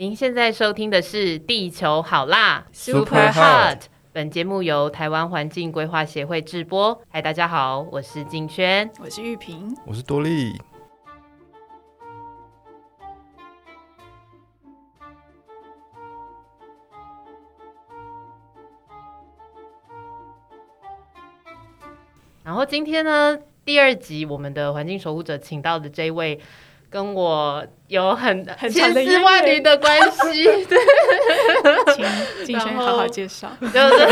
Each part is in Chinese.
您现在收听的是《地球好辣 Super Hot》，本节目由台湾环境规划协会制播。嗨，大家好，我是静轩。我是玉萍，我是多莉。然后今天呢，第二集我们的环境守护者请到的这位，跟我有很很千丝万缕源的关系，对，请金轩然后好好介绍。就是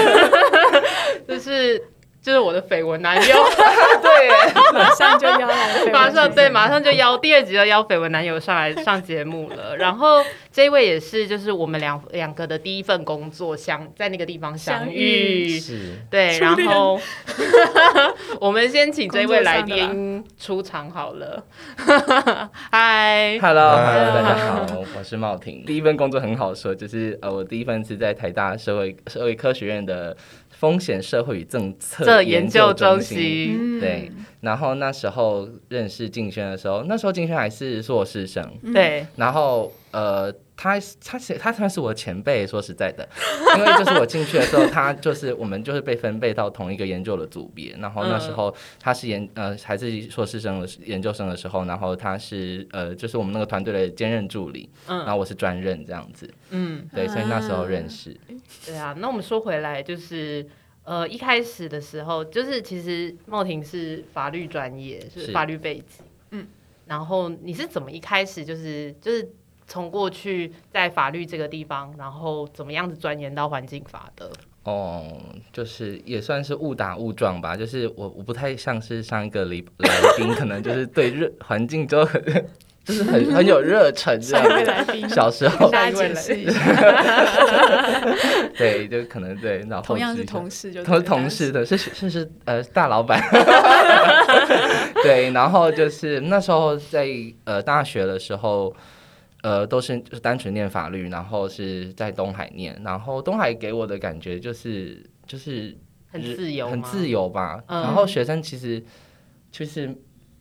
就是就是我的绯闻男友，对，马上就邀来马上对，马上就邀第二集就邀绯闻男友上来上节目了。然后这一位也是，就是我们两两个的第一份工作相在那个地方相相遇，是。对，然后我们先请这位来宾出场好了。嗨，Hello，Hello，嗨大家好，我是茂婷。第一份工作很好说，就是呃，我第一份是在台大社会社会科学院的风险社会与政策研研究中中心。嗯。对，然后那时候认识静轩的时候，那时候静轩还是硕士生，对，然后呃，他他是他算是我前辈，说实在的，因为就是我进去的时候，他就是我们就是被分配到同一个研究的组别，然后那时候他是研呃还是硕士生的研究生的时候，然后他是呃就是我们那个团队的兼任助理，嗯。然后我是专任这样子，嗯，对，所以那时候认识，对啊。那我们说回来，就是。呃，一开始的时候，就是其实茂婷是法律专业，是是。法律背景，嗯，然后你是怎么一开始就是就是从过去在法律这个地方，然后怎么样子钻研到环境法的？哦，就是也算是误打误撞吧，就是我我不太像是上一个礼来宾，可能就是对热环境就很 就是很很有热忱这样。小时候。跟大家解释一下，对，就可能对，然后同样是同事就同同事的，是。是是呃大老板，对，然后就是那时候在呃大学的时候，呃都是就是单纯念法律，然后是在东海念，然后东海给我的感觉就是就是很自由，很自由吧，嗯。然后学生其实就是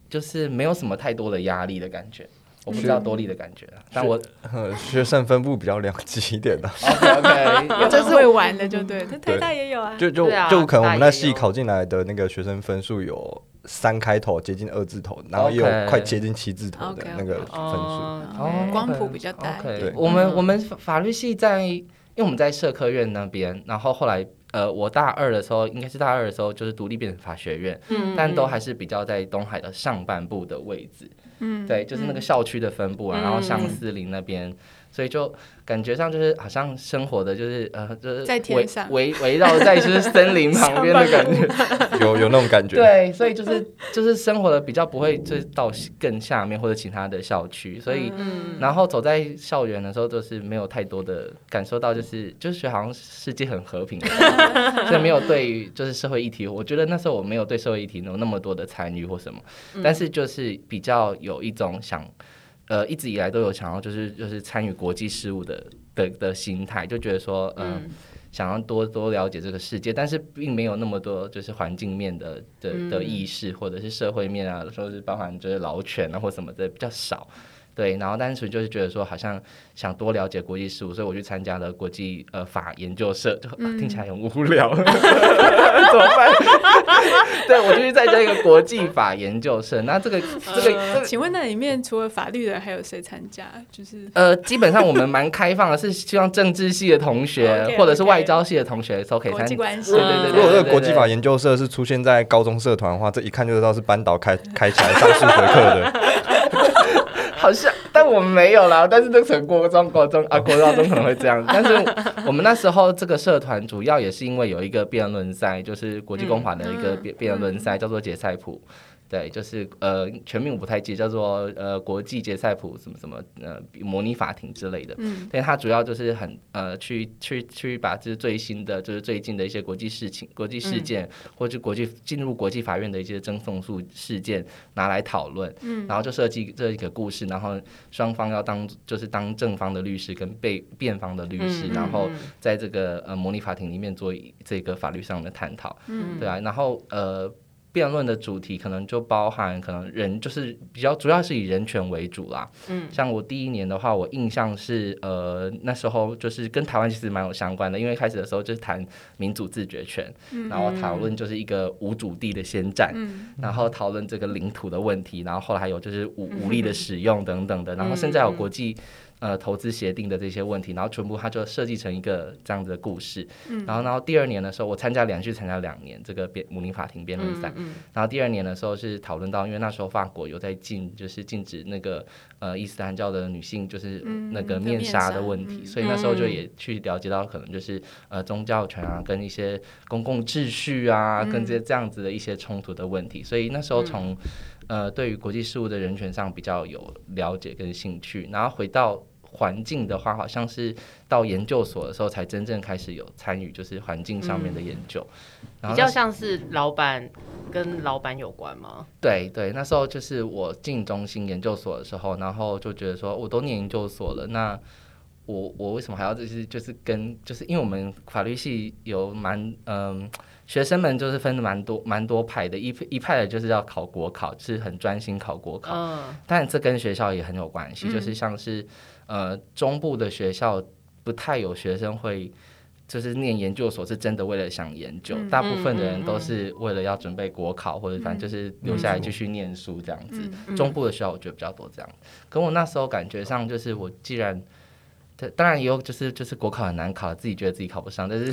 就是没有什么太多的压力的感觉。我不知道多利的感觉啊，但我呃，学生分布比较两极一点的，OK 有的会玩的就对，但台大也有啊。就就就可能我们那系考进来的那个学生分数有三开头接近二字头，然后也有快接近七字头的那个分数。光谱比较大。对。我们我们法法律系在，因为我们在社科院那边，然后后来呃，我大二的时候，应该是大二的时候，就是独立变成法学院，嗯但都还是比较在东海的上半部的位置，嗯，对，就是那个校区的分布啊，然后相嗯思林那边，所以就感觉上就是好像生活的就是呃，就是在天围上围 围绕在就是森林旁边的感觉，有有那种感觉。对，所以就是就是生活的比较不会就是到更下面或者其他的校区，所以。嗯然后走在校园的时候，就是没有太多的感受到，就是就是好像世界很和平 所以没有对于就是社会议题，我觉得那时候我没有对社会议题有那么多的参与或什么，但是就是比较有一种想，呃，一直以来都有想要就是就是参与国际事务的的的心态，就觉得说，嗯、嗯想要多多了解这个世界，但是并没有那么多就是环境面的的的意识，或者是社会面啊，说是包含就是劳权啊或什么的比较少。对，然后单纯就是觉得说，好像想多了解国际事务，所以我去参加了国际呃法研究社，就、啊听起来很无聊，怎么办？对，我就去参加一个国际法研究社。那这个这个这个请问那里面除了法律的，还有谁参加？就是呃，基本上我们蛮开放的，是希望政治系的同学或者是外交系的同学都可以参加。国际关系对对如果这个国际法研究社是出现在高中社团的话，这一看就知道是班导开 开起来上数学课的。好像，但我们没有啦。但是那个国中、国中啊，国高中可能会这样。但是我们那时候这个社团主要也是因为有一个辩论赛，就是国际公法的一个辩辩论赛，叫做杰赛普。对，就是呃，全名我不太记，叫做呃国际杰赛普什么什么呃模拟法庭之类的。嗯，对，它主要就是很呃去去去把这最新的就是最近的一些国际事情、国际事件，或者国际进入国际法院的一些争讼诉事件拿来讨论。嗯，然后就设计这一个故事，然后双方要当就是当正方的律师跟被辩方的律师，嗯然后在这个呃模拟法庭里面做这个法律上的探讨。嗯对啊，然后呃。辩论的主题可能就包含可能人就是比较主要是以人权为主啦。嗯，像我第一年的话，我印象是呃那时候就是跟台湾其实蛮有相关的，因为开始的时候就是谈民主自决权，然后讨论就是一个无主地的先战，然后讨论这个领土的问题，然后后来还有就是武武力的使用等等的，然后甚至还有国际。呃，投资协定的这些问题，然后全部它就设计成一个这样子的故事。然后，然后第二年的时候，我参加连续参加两年这个辩母林法庭辩论赛。然后第二年的时候是讨论到，因为那时候法国有在禁，就是禁止那个呃伊斯兰教的女性就是那个面纱的问题，所以那时候就也去了解到可能就是呃宗教权啊，跟一些公共秩序啊，跟这这样子的一些冲突的问题。所以那时候从呃，对于国际事务的人权上比较有了解跟兴趣，然后回到环境的话，好像是到研究所的时候才真正开始有参与，就是环境上面的研究。比较像是老板跟老板有关吗？对对，那时候就是我进中心研究所的时候，然后就觉得说，我都念研究所了，那我我为什么还要就是就是跟就是因为我们法律系有蛮嗯。学生们就是分的蛮多蛮多派的，一一派的就是要考国考，是很专心考国考。嗯，但这跟学校也很有关系，就是像是呃中部的学校不太有学生会就是念研究所，是真的为了想研究，大部分的人都是为了要准备国考或者反正就是留下来继续念书这样子。中部的学校我觉得比较多这样，可我那时候感觉上就是我既然。对，当然也有，就是就是国考很难考，自己觉得自己考不上，但是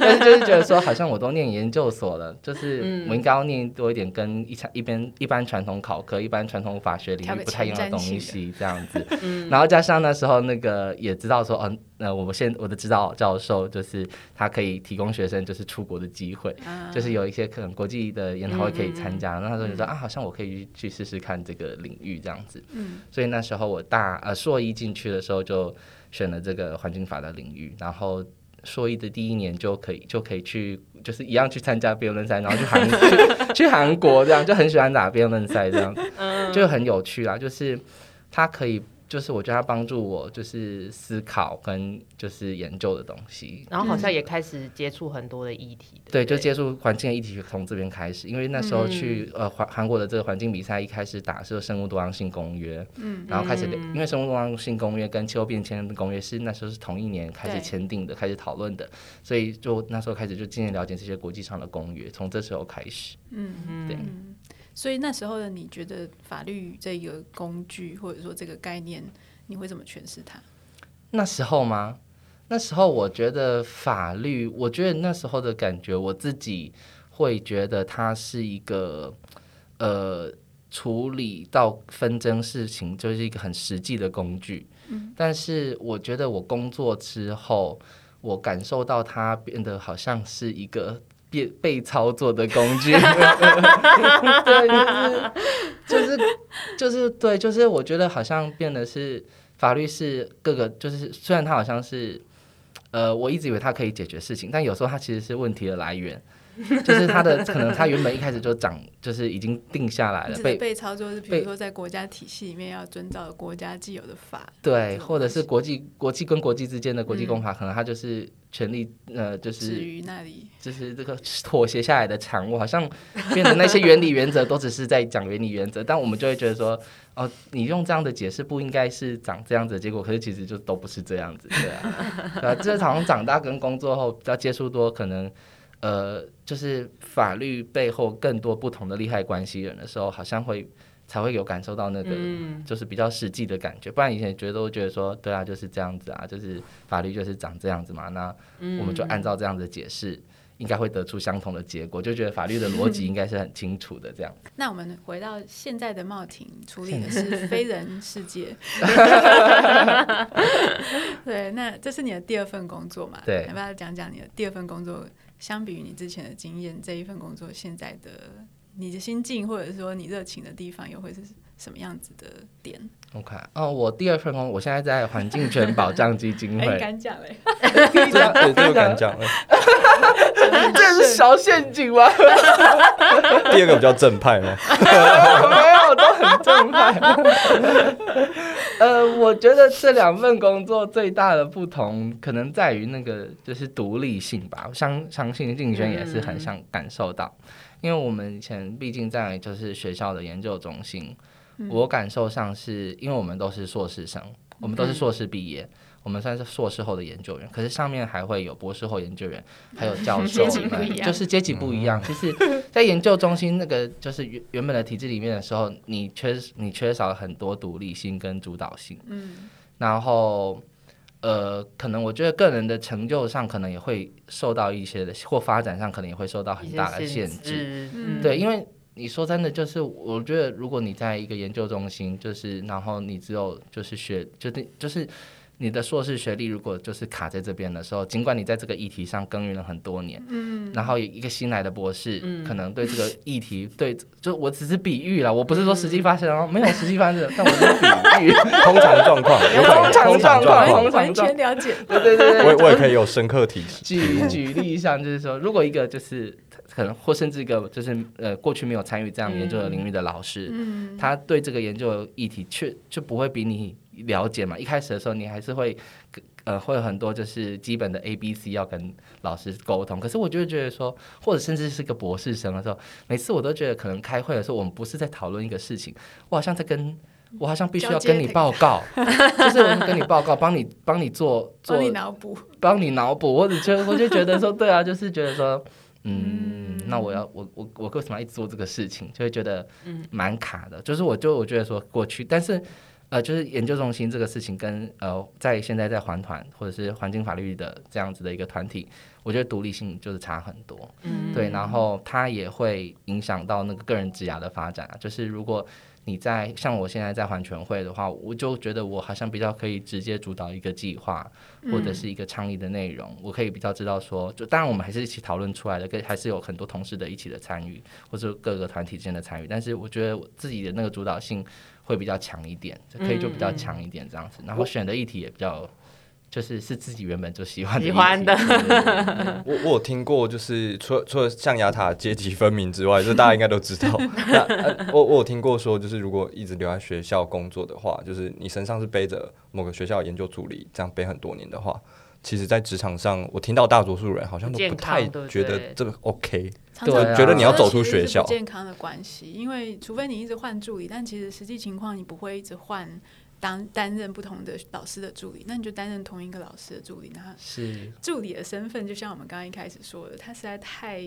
但是就是觉得说，好像我都念研究所了，就是我应该要念多一点跟一场一边一般传统考科、一般传统法学领域不太一样的东西这样子。然后加上那时候那个也知道说，嗯，那我们现我的指导教授就是他可以提供学生就是出国的机会，就是有一些可能国际的研讨会可以参加。那时候就说啊，好像我可以去试试看这个领域这样子。嗯，所以那时候我大呃硕一进去的时候就。选了这个环境法的领域，然后硕一的第一年就可以就可以去，就是一样去参加辩论赛，然后去韩去去韩国这样，就很喜欢打辩论赛这样，就很有趣啦，就是它可以。就是我觉得他帮助我，就是思考跟就是研究的东西，然后好像也开始接触很多的议题。对，就接触环境的议题从这边开始，因为那时候去呃韩韩国的这个环境比赛，一开始打是生物多样性公约，嗯，然后开始因为生物多样性公约跟气候变迁公约是那时候是同一年开始签订的，开始讨论的，所以就那时候开始就渐渐了解这些国际上的公约，从这时候开始，嗯嗯，对。所以那时候的你觉得法律这个工具或者说这个概念，你会怎么诠释它？那时候吗？那时候我觉得法律，我觉得那时候的感觉，我自己会觉得它是一个呃处理到纷争事情就是一个很实际的工具。嗯，但是我觉得我工作之后，我感受到它变得好像是一个。被被操作的工具，对，就是就是就是对，就是我觉得好像变得是法律是各个，就是虽然它好像是，呃，我一直以为它可以解决事情，但有时候它其实是问题的来源。就是他的可能，他原本一开始就长，就是已经定下来了。被被操作是，比如说在国家体系里面要遵照国家既有的法。对，或者是国际国际跟国际之间的国际公法，可能他就是权力呃，就是至于那里，就是这个妥协下来的产物，好像变成那些原理原则都只是在讲原理原则，但我们就会觉得说，哦，你用这样的解释不应该是长这样子的结果，可是其实就都不是这样子，对啊，对啊，这好像长大跟工作后比较接触多可能。呃，就是法律背后更多不同的利害关系人的时候，好像会才会有感受到那个，就是比较实际的感觉。不然以前觉得都觉得说，对啊，就是这样子啊，就是法律就是长这样子嘛。那我们就按照这样的解释，应该会得出相同的结果，就觉得法律的逻辑应该是很清楚的。这样。那我们回到现在的茂庭，处理的是非人世界。对，那这是你的第二份工作嘛？对，要不要讲讲你的第二份工作？相比于你之前的经验，这一份工作现在的你的心境，或者说你热情的地方，又会是什么样子的点？OK，哦，我第二份工，我现在在环境权保障基金会。敢讲嘞？对，这个敢讲嘞。这是小陷阱吗？第二个比较正派吗？没有，都很正派。呃，我觉得这两份工作最大的不同，可能在于那个就是独立性吧。相相信静轩也是很想感受到，因为我们以前毕竟在就是学校的研究中心，我感受上是因为我们都是硕士生，我们都是硕士毕业。我们算是硕士后的研究员，可是上面还会有博士后研究员，还有教 授阶级不一样就是阶级不一样。其实，在研究中心那个就是原原本的体制里面的时候，你缺你缺少了很多独立性跟主导性。嗯，然后，呃，可能我觉得个人的成就上可能也会受到一些的，或发展上可能也会受到很大的限制。制，嗯对，因为你说真的，就是我觉得，如果你在一个研究中心，就是然后你只有就是学，就是就是你的硕士学历，如果就是卡在这边的时候，尽管你在这个议题上耕耘了很多年，嗯，然后一个新来的博士，嗯。可能对这个议题，对，就我只是比喻了，我不是说实际发生哦，没有实际发生，但我是比喻，通常状况，有可能通常通常状况。状况，完全了解。对对对对，我也我也可以有深刻体体举悟。举例上，就是说，如果一个就是可能或甚至一个就是呃过去没有参与这样研究的领域的老师，嗯，他对这个研究议题却就不会比你了解嘛。一开始的时候，你还是会呃会有很多就是基本的 A B C 要跟老师沟通。可是我就会觉得说，或者甚至是个博士生的时候，每次我都觉得可能开会的时候，我们不是在讨论一个事情，我好像在跟。我好像必须要跟你报告，就是我跟你报告，帮你帮你做做帮你脑补。帮你脑补，或者就我就觉得说，对啊，就是觉得说，嗯，那我要我我我为什么要一直做这个事情，就会觉得蛮卡的。就是我就我觉得说过去，但是呃，就是研究中心这个事情跟呃，在现在在环团或者是环境法律的这样子的一个团体，我觉得独立性就是差很多。嗯对，然后它也会影响到那个个人职涯的发展啊。就是如果你在像我现在在环全会的话，我就觉得我好像比较可以直接主导一个计划或者是一个倡议的内容，我可以比较知道说，就当然我们还是一起讨论出来的，跟还是有很多同事的一起的参与，或者各个团体之间的参与。但是我觉得我自己的那个主导性会比较强一点，就可以就比较强一点这样子，然后选的议题也比较。就是是自己原本就喜欢的，喜欢的我我有听过，就是除了除了象牙塔阶级分明之外，这大家应该都知道。那、呃、我我有听过说，就是如果一直留在学校工作的话，就是你身上是背着某个学校研究助理，这样背很多年的话，其实，在职场上，我听到大多数人好像都不太觉得这个 OK。对啊觉得你要走出学校健康的关系，因为除非你一直换助理，但其实实际情况你不会一直换当担任不同的老师的助理，那你就担任同一个老师的助理。那是助理的身份，就像我们刚刚一开始说的，他实在太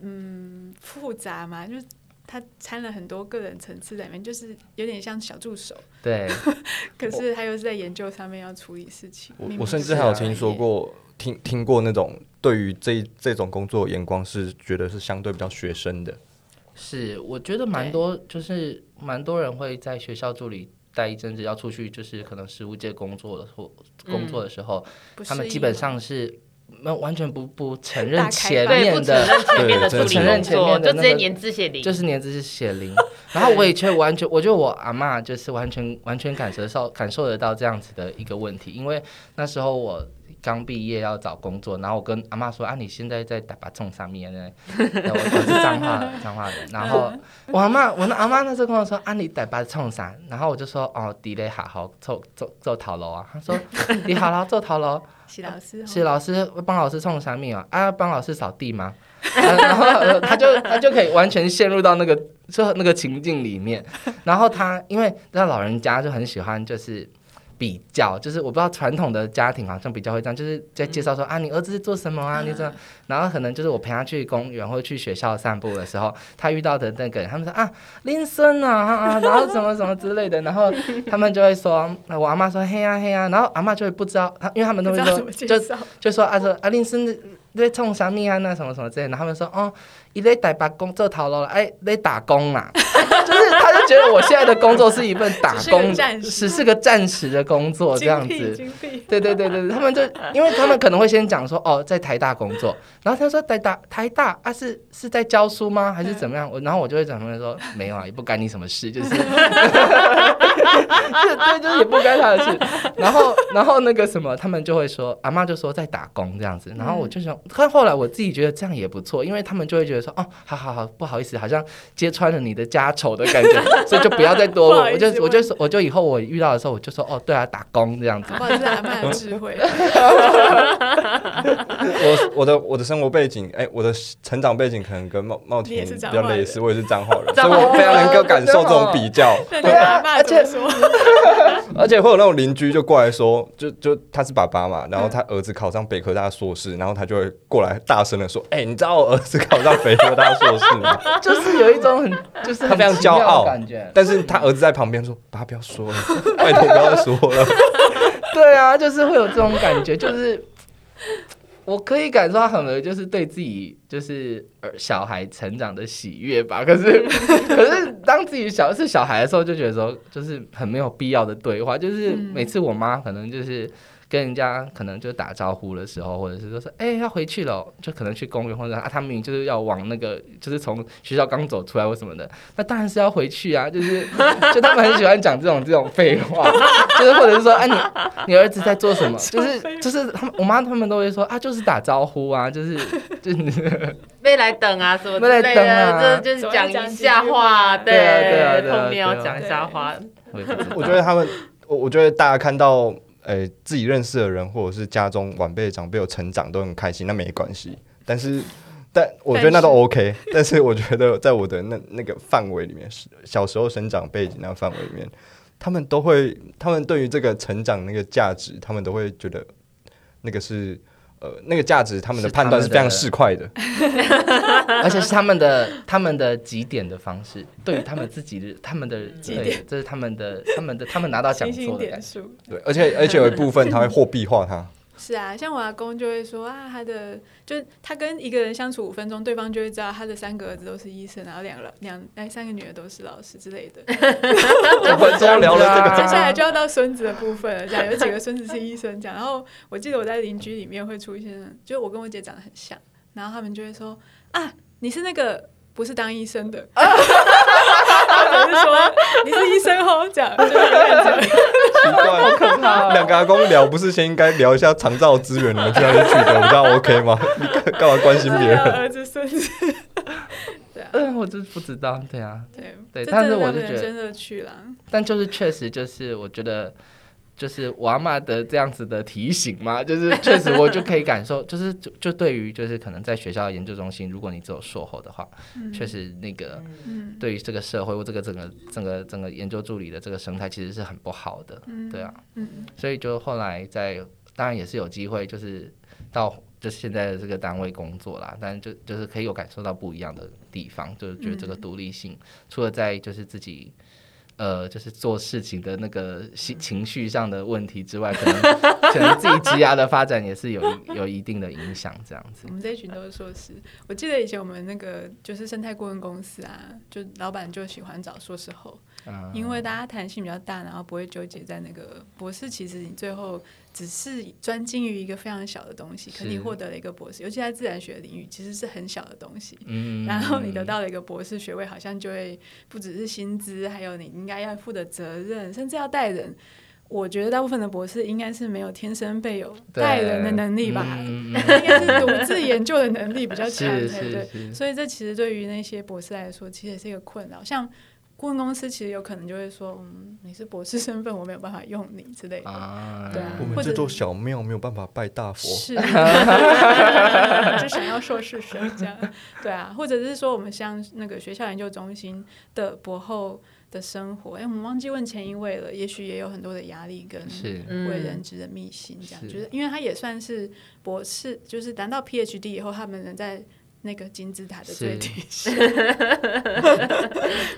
嗯复杂嘛，就是他掺了很多个人层次在里面，就是有点像小助手，对，可是他又是在研究上面要处理事情。我甚至还有听说，过，听听过那种对于这这种工作的眼光是觉得是相对比较学生的。是，我觉得蛮多，就是蛮多人会在学校助理待一阵子，要出去就是可能实务界工作的或工作的时候，不他们基本上是没有完全不不承认前面的，承认前面的助理对不承认，前面的就直接那个年字写零，就是年字是写零，然后我也却完全，我觉得我阿嬷就是完全完全感受到感受得到这样子的一个问题，因为那时候我刚毕业要找工作，然后我跟阿妈说啊，你现在在打把冲上面呢，我我是彰化彰化人，然后我阿妈我那阿妈那时候跟我说啊，你打把冲啥？然后我就说哦，底咧好好做做做头楼啊，他说 你好了做头楼。许老师哦是老师帮老师冲啥面啊？啊，帮老师扫地吗？啊然后呃他就他就可以完全陷入到那个就那个情境里面。然后他因为那老人家就很喜欢就是比较，就是我不知道传统的家庭好像比较会这样，就是在介绍说、啊，你儿子是做什么啊？你怎样？然后可能就是我陪他去公园或者去学校散步的时候，他遇到的那个人，他们说啊，林森啊啊，啊然后什么什么之类的，然后他们就会说，我阿妈说嘿呀、嘿呀、然后阿妈就会不知道，因为他们都会说就，就说啊说啊林森你在冲啥物啊那什么什么之类的，然后他们说哦，伊在台北工做头路了，哎，在打工啦，就是他就觉得我现在的工作是一份打工，只是个暂时的工作这样子。对对对对，对他们就因为他们可能会先讲说哦，在台大工作，然后他说台大台大啊是是在教书吗？还是怎么样？我然后我就会讲他们说没有啊，也不干你什么事，就是，对，就是也不干他的事。然后然后那个什么，他们就会说阿妈就说在打工这样子，然后我就想，看后来我自己觉得这样也不错，因为他们就会觉得说哦，好好好，不好意思，好像揭穿了你的家丑的感觉，所以就不要再多问。我就我就说我就以后我遇到的时候，我就说哦，对啊，打工这样子搞。不好是阿妈的智慧。我我的我的生活背景，哎、我的成长背景可能跟茂茂你也是婷比较类似，我也是彰化 人，所以我非常能够感受这种比较。对啊，而且说？而且会有那种邻居就过来说，就就他是爸爸嘛，然后他儿子考上北科大硕士，然后他就会过来大声的说：“哎、你知道我儿子考上北科大硕士吗就是有一种很就是他非常骄傲感觉？”。但是他儿子在旁边说：“爸，不要说了，拜托不要再说了。对啊，就是会有这种感觉，就是我可以感受到很多就是对自己就是儿小孩成长的喜悦吧。可是 可是当自己小是小孩的时候，就觉得说就是很没有必要的对话，就是嗯每次我妈可能就是。跟人家可能就打招呼的时候，或者是说说，哎、要回去了。哦，就可能去公园，或者啊，他明明就是要往那个，就是从学校刚走出来或什么的，那当然是要回去啊，就是 就他们很喜欢讲这种这种废话，就是或者是说，哎、你你儿子在做什么？就是就是他们我妈他们都会说啊，就是打招呼啊，就是就是没来等啊什么之没来类等啊。的，这就是讲一下话，对啊对啊对啊碰面要讲一下话。我觉得他们，我我觉得大家看到，诶、自己认识的人或者是家中晚辈长辈有成长，都很开心，那没关系。但是，但我觉得那都 OK。但是我觉得在我的那那个范围里面，是小时候生长背景那个范围里面，他们都会，他们对于这个成长那个价值，他们都会觉得那个是。呃，那个价值，他们的判断是非常市侩的。而且是他们的他们的几点的方式，对于他们自己的他们的对几点这是他们的他们的他们拿到 奖座的感受。对，而且而且有一部分他会货币化它。是啊，像我阿公就会说啊，他的就是他跟一个人相处五分钟，对方就会知道他的三个儿子都是医生，然后两个两哎三个女儿都是老师之类的。五分钟聊了这个 接下来就要到孙子的部分了，这样有几个孙子是医生这样。然后我记得我在邻居里面会出现，就我跟我姐长得很像，然后他们就会说啊，你是那个不是当医生的，或者是说你是医生哦，这样就会这样子。奇怪，可怕哦两个阿公聊，不是先应该聊一下长照资源，你们去哪里取得比较 OK 吗？你干干嘛关心别人？儿子孙子，对啊，嗯，我就不知道，对啊，对对但是我是觉得他们人生乐趣啦。但就是确实就是我觉得。就是我阿妈的这样子的提醒嘛，就是确实我就可以感受，就是就就对于就是可能在学校的研究中心，如果你只有硕后的话，确实那个嗯。对于这个社会或这个整个整个整个研究助理的这个生态其实是很不好的，嗯。对啊，嗯。所以就后来在当然也是有机会，就是到就是现在的这个单位工作啦，但就就是可以有感受到不一样的地方，就是觉得这个独立性，除了在就是自己。呃，就是做事情的那个情情绪上的问题之外，可能可能自己积压的发展也是有有一定的影响，这样子我。们这一群都是硕士。我记得以前我们那个就是生态顾问公司啊，就老板就喜欢找硕士后，嗯因为大家弹性比较大，然后不会纠结在那个博士。其实你最后只是专精于一个非常小的东西，可你获得了一个博士，尤其在自然学领域，其实是很小的东西。嗯然后你得到了一个博士学位，好像就会不只是薪资，还有你应该要负的责任，甚至要带人。我觉得大部分的博士应该是没有天生被有带人的能力吧，应该是独自研究的能力比较嗯强 对。是是，所以这其实对于那些博士来说，其实也是一个困扰。像顾问公司其实有可能就会说，嗯，你是博士身份，我没有办法用你之类的。啊，对啊我们这座小庙没有办法拜大佛。是，就想要硕士生这样，对啊，或者是说我们像那个学校研究中心的博后的生活，哎、我们忘记问前一位了，也许也有很多的压力跟是。为人知的秘辛，这样，是。就是因为他也算是博士，就是拿到 PhD 以后，他们能在那个金字塔的最底 下。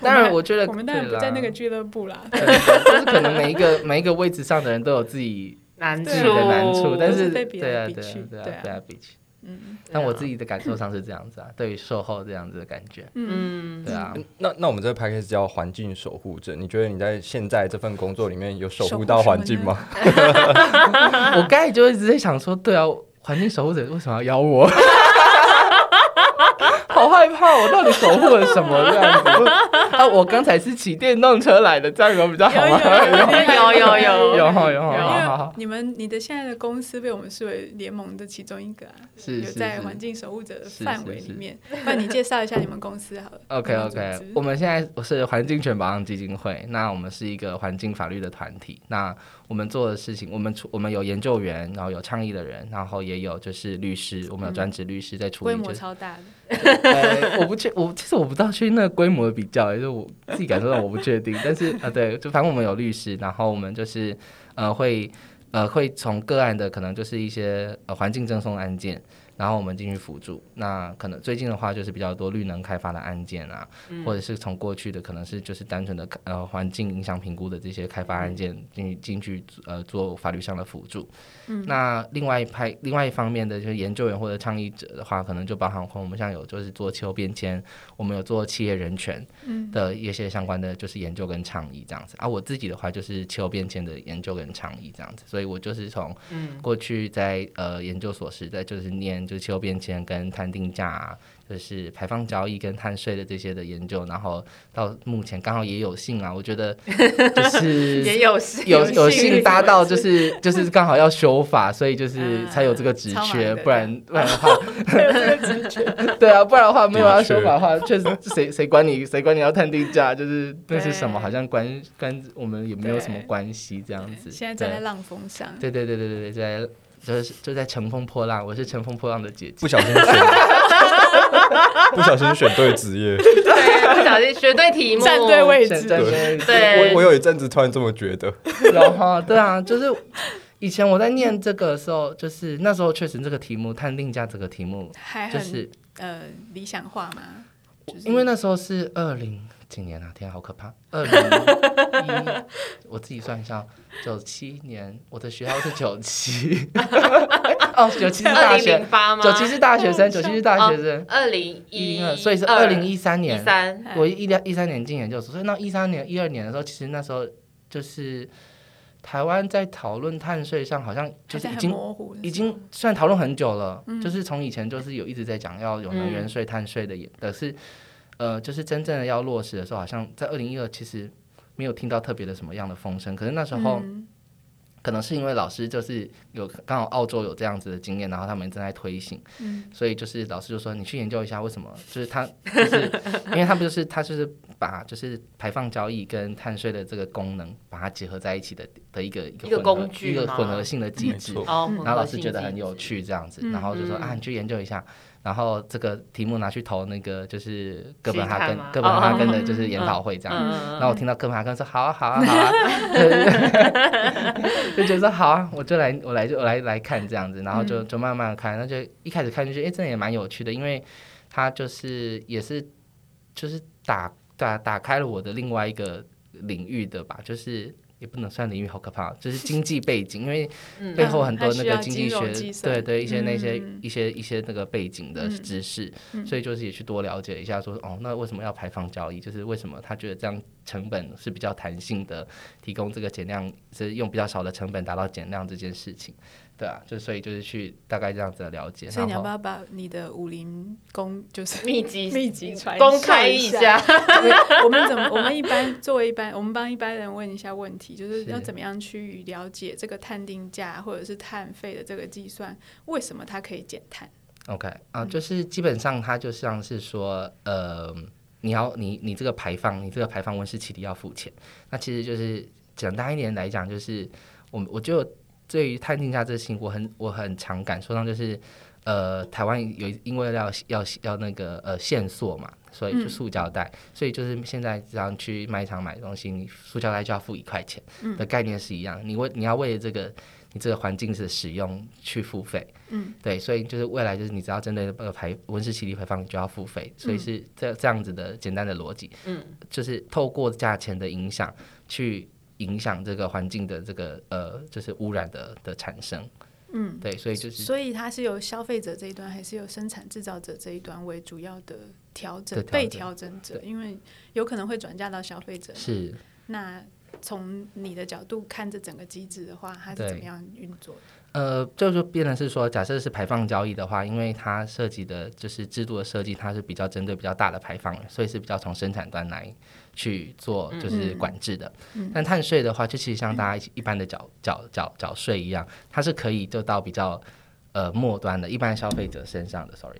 当然，我觉得我们当然不在那个俱乐部啦，对就是可能每一个每一个位置上的人都有自己 难处的难处，但是对啊对啊对啊对啊。比起。嗯。但我自己的感受上是这样子啊，对于售后这样子的感觉，嗯，嗯，对啊，那那我们这个 p a c k a g e 叫环境守护者，你觉得你在现在这份工作里面有守护到环境吗？我刚才就一直在想说，对啊，环境守护者为什么要邀我？好好害怕，我到底守护了什么这样子？啊，我刚才是骑电动车来的，这样有比较好吗？有有有有有有你们你的现在的公司被我们视为联盟的其中一个啊，有是在环境守护者的范围里面。那你介绍一下你们公司好了。OK OK，我们现在我是环境权保障基金会，那我们是一个环境法律的团体。那我们做的事情，我们出我们有研究员，然后有倡议的人，然后也有就是律师，我们有专职律师在处理、就是。模超大的，呃，我不确我其实我不知道去那个规模的比较，就是我自己感受到我不确定，但是啊、对，就反正我们有律师，然后我们就是呃会呃会从个案的可能就是一些呃环境赠送案件，然后我们进去辅助。那可能最近的话就是比较多绿能开发的案件啊，或者是从过去的可能是就是单纯的呃环境影响评估的这些开发案件进进去呃做法律上的辅助。那另外一派另外一方面的就是研究员或者倡议者的话，可能就包含我们像有就是做气候变迁，我们有做企业人权的一些相关的就是研究跟倡议这样子。啊，我自己的话就是气候变迁的研究跟倡议这样子，所以我就是从过去在呃研究所时代就是念就是气候变迁跟碳定价、啊。就是排放交易跟碳税的这些的研究，然后到目前刚好也有幸啊，我觉得就是 也有幸有有幸幸搭到，就是 就是刚好要修法，所以就是嗯才有这个职缺，的不然不然的话，对啊，不然的话没有要修法的话，确实谁谁管你谁管你要碳定价，就是那是什么，好像关跟我们也没有什么关系这样子。现在站在浪峰上，对对对对对对，在就是就在乘风破浪，我是乘风破浪的姐姐。不小心选，不小心选对职业。对，不小心选对题目，站对位置，对对我我有一阵子突然这么觉得，然后对啊，就是以前我在念这个的时候，就是那时候确实这个题目探定价这个题目，还就是呃理想化嘛。就是因为那时候是二零几年啊，天啊，好可怕！二零一，我自己算一下，九七年，我的学校是九七，哦，九七是大学？九七是大学生，九七是大学生，二零一二，所以是二零一三年，三，我一两一三年进研究所，所以那一三年、一二年的时候，其实那时候就是台湾在讨论碳税上，好像就是已经已经虽然讨论很久了，嗯。就是从以前就是有一直在讲要有能源税、碳税的，可是呃，就是真正的要落实的时候，好像在二零一二其实没有听到特别的什么样的风声。可是那时候、嗯。可能是因为老师就是有刚好澳洲有这样子的经验，然后他们正在推行，嗯。所以就是老师就说你去研究一下为什么，就是他就是 因为他不就是他就是把就是排放交易跟碳税的这个功能把它结合在一起的的一个一个工具一个混合性的机制然后老师觉得很有趣，这样子，嗯然后就说、嗯啊，你去研究一下，然后这个题目拿去投那个就是哥本哈根哥本哈根的哦就是研讨会这样，嗯然后我听到哥本哈根说好啊好啊好啊，就觉得说好啊，我就来我来就我来来看这样子，然后就就慢慢看，那就一开始看就觉得哎，真的也蛮有趣的，因为它就是也是就是打打打开了我的另外一个领域的吧，就是。也不能算领域，好可怕，就是经济背景，因为 嗯背后很多那个经济学，对对，一些那些、嗯。一些一些那个背景的嗯。知识，嗯。所以就是也去多了解一下说，哦，那为什么要排放交易？就是为什么他觉得这样成本是比较弹性的，提供这个减量，是用比较少的成本达到减量这件事情，对啊，就所以就是去大概这样子的了解，所以你要不要把你的武林功就是秘籍秘籍传公开一一下，我们怎么？我们一般作为一般，我们帮一般人问一下问题，就是是要怎么样去了解这个碳定价或者是碳费的这个计算，为什么它可以减碳？OK 啊、就是基本上它就像是说，呃，你要你你这个排放，你这个排放温室气体要付钱。那其实就是简单一点来讲，就是我我就对于碳定价这事情，我很我很常感受到，就是呃，台湾有因为要要要那个呃限塑嘛，所以就嗯塑胶袋，所以就是现在只要去卖场买东西，你塑胶袋就要付一块钱嗯的概念是一样，你为你要为了这个你这个环境的使用去付费。嗯，对，所以就是未来就是你只要针对呃排温室气体排放，你就要付费，所以是这这样子的简单的逻辑，嗯，就是透过价钱的影响去影响这个环境的这个呃就是污染的的产生，嗯，对，所以就是所以它是由消费者这一端，还是由生产制造者这一端为主要的调整的调整。被调整者？因为有可能会转嫁到消费者。是。那从你的角度看这整个机制的话，它是怎么样运作的？呃，这就变成是说，假设是排放交易的话，因为它涉及的就是制度的设计，它是比较针对比较大的排放，所以是比较从生产端来去做就是管制的。但碳税的话，就其实像大家一般的缴缴缴缴税一样，它是可以就到比较呃末端的一般消费者身上的，sorry。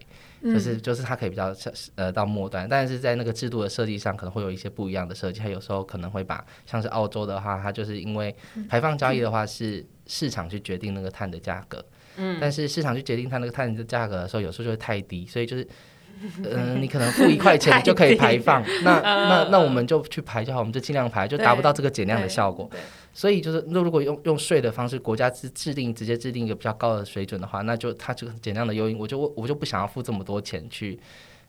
就是就是它可以比较呃到末端，但是在那个制度的设计上可能会有一些不一样的设计。它有时候可能会把像是澳洲的话，它就是因为排放交易的话是市场去决定那个碳的价格，嗯，但是市场去决定它那个碳的价格的时候，有时候就会太低，所以就是。嗯，你可能付一块钱，就可以排放。那那那我们就去排就好，我们就尽量排，就达不到这个减量的效果。所以就是，那如果用用税的方式，国家制制定直接制定一个比较高的水准的话，那就它这个减量的诱因，我就我我就不想要付这么多钱去。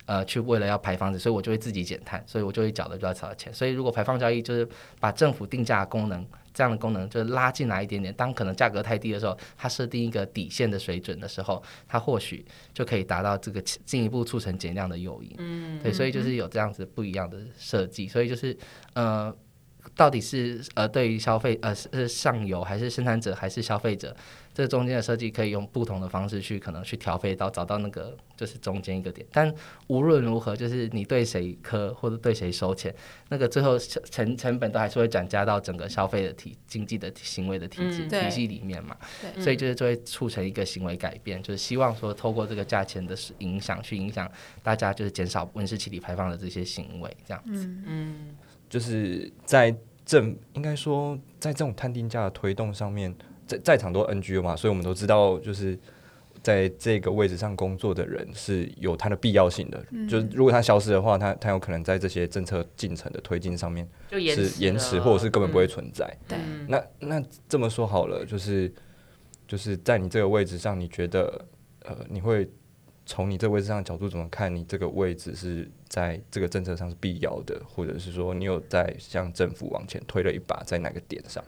呃，去为了要排放子，所以我就会自己减碳，所以我就会缴的比较少的钱。所以如果排放交易就是把政府定价功能这样的功能就是拉进来一点点，当可能价格太低的时候，它设定一个底线的水准的时候，它或许就可以达到这个进一步促成减量的诱因。嗯，对，所以就是有这样子不一样的设计，所以就是呃。到底是呃，对于消费呃是上游还是生产者还是消费者，这中间的设计可以用不同的方式去可能去调配到找到那个就是中间一个点。但无论如何，就是你对谁磕或者对谁收钱，那个最后成成本都还是会转嫁到整个消费的体经济的行为的体制体系里面嘛。所以就是就会促成一个行为改变，就是希望说透过这个价钱的影响去影响大家就是减少温室气体排放的这些行为，这样子。嗯。就是在政应该说，在这种碳定价的推动上面，在在场都 NGO 嘛，所以我们都知道，就是在这个位置上工作的人是有他的必要性的。就是如果他消失的话，他他有可能在这些政策进程的推进上面是延迟，或者是根本不会存在。对，那那这么说好了，就是就是在你这个位置上，你觉得呃，你会从你这个位置上的角度怎么看？你这个位置是？在这个政策上是必要的，或者是说你有在向政府往前推了一把，在哪个点上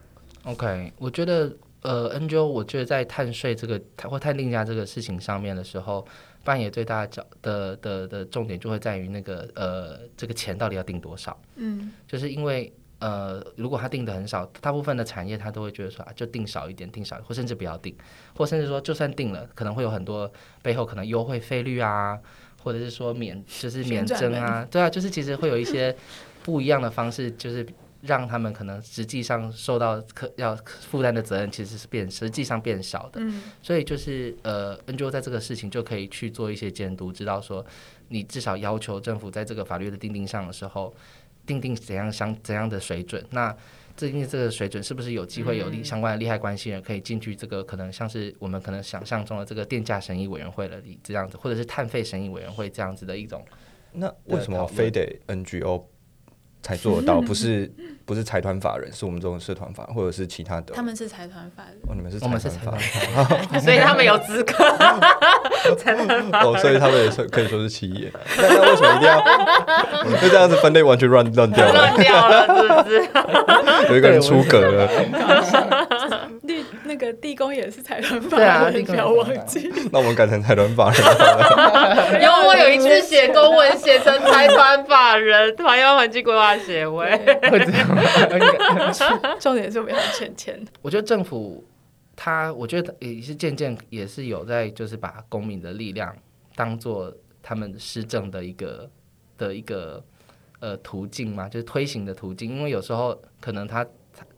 ？OK，我觉得呃，NGO，我觉得在碳税这个或碳定价这个事情上面的时候，扮演最大的角的的的重点就会在于那个呃，这个钱到底要定多少？嗯，就是因为呃，如果他定的很少，大部分的产业他都会觉得说啊，就定少一点，定少，或甚至不要定，或甚至说就算定了，可能会有很多背后可能优惠费率啊。或者是说免就是免征啊，对啊，就是其实会有一些不一样的方式，就是让他们可能实际上受到可要负担的责任其实是变实际上变少的。嗯，所以就是呃，NGO 在这个事情就可以去做一些监督，知道说你至少要求政府在这个法律的定定上的时候，定定怎样相怎样的水准，那。最近这个水准是不是有机会有利相关的利害关系人可以进去？这个可能像是我们可能想象中的这个电价审议委员会了这样子，或者是碳费审议委员会这样子的一种。那为什么非得 NGO？才做得到，不是 不是财团法人，是我们这种社团法或者是其他的。他们是财团法人，哦，你们是我们是财团法人，所以他们有资格。哦，所以他们也是可以说是企业。那那为什么一定要？就这样子分类完全乱乱掉了，乱掉了，是不是？有一个人出格了。地那个地公也是财团法人，不要忘记。那我们改成财团法人。因为我有一次写公文写成财团法人，台湾环境规划协会。重点是我们要钱钱。我觉得政府他，我觉得也是渐渐也是有在，就是把公民的力量当做他们施政的一个的一个呃途径嘛，就是推行的途径。因为有时候可能他。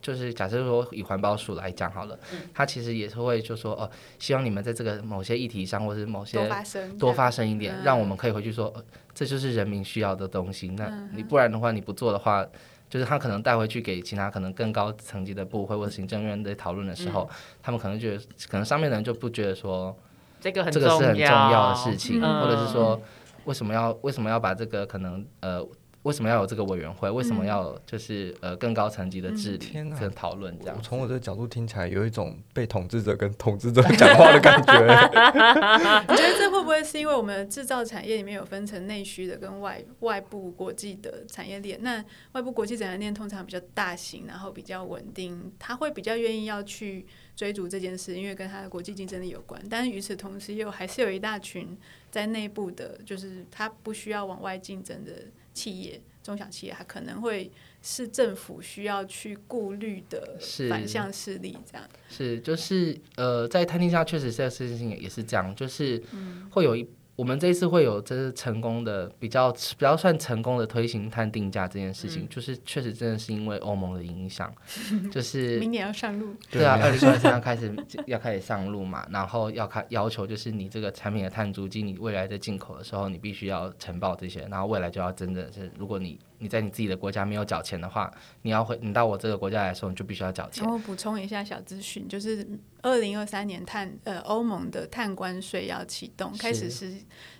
就是假设说以环保署来讲好了，他其实也是会就说哦，希望你们在这个某些议题上，或者某些多发生多发生一点，让我们可以回去说，这就是人民需要的东西。那你不然的话，你不做的话，就是他可能带回去给其他可能更高层级的部会或者行政院在讨论的时候，他们可能觉得，可能上面的人就不觉得说这个这个是很重要的事情，或者是说为什么要为什么要把这个可能呃。为什么要有这个委员会？为什么要就是呃更高层级的治理跟讨论这样？从我这个角度听起来，有一种被统治者跟统治者讲话的感觉。你觉得这会不会是因为我们制造产业里面有分成内需的跟外外部国际的产业链？那外部国际产业链通常比较大型，然后比较稳定，他会比较愿意要去追逐这件事，因为跟他的国际竞争力有关。但是与此同时，又还是有一大群在内部的，就是他不需要往外竞争的。企业、中小企业，它可能会是政府需要去顾虑的反向势力，这样。是，就是呃，在探听下确实这个事情也也是这样，就是会有一。我们这一次会有这是成功的比较比较算成功的推行碳定价这件事情，就是确实真的是因为欧盟的影响，就是明年要上路，对啊，二零二三要开始要开始上路嘛，然后要开要求就是你这个产品的碳足迹，你未来在进口的时候，你必须要承报这些，然后未来就要真的是，如果你你在你自己的国家没有缴钱的话，你要回你到我这个国家来的时候，你就必须要缴钱我。补充一下小资讯，就是二零二三年碳呃欧盟的碳关税要启动，开始施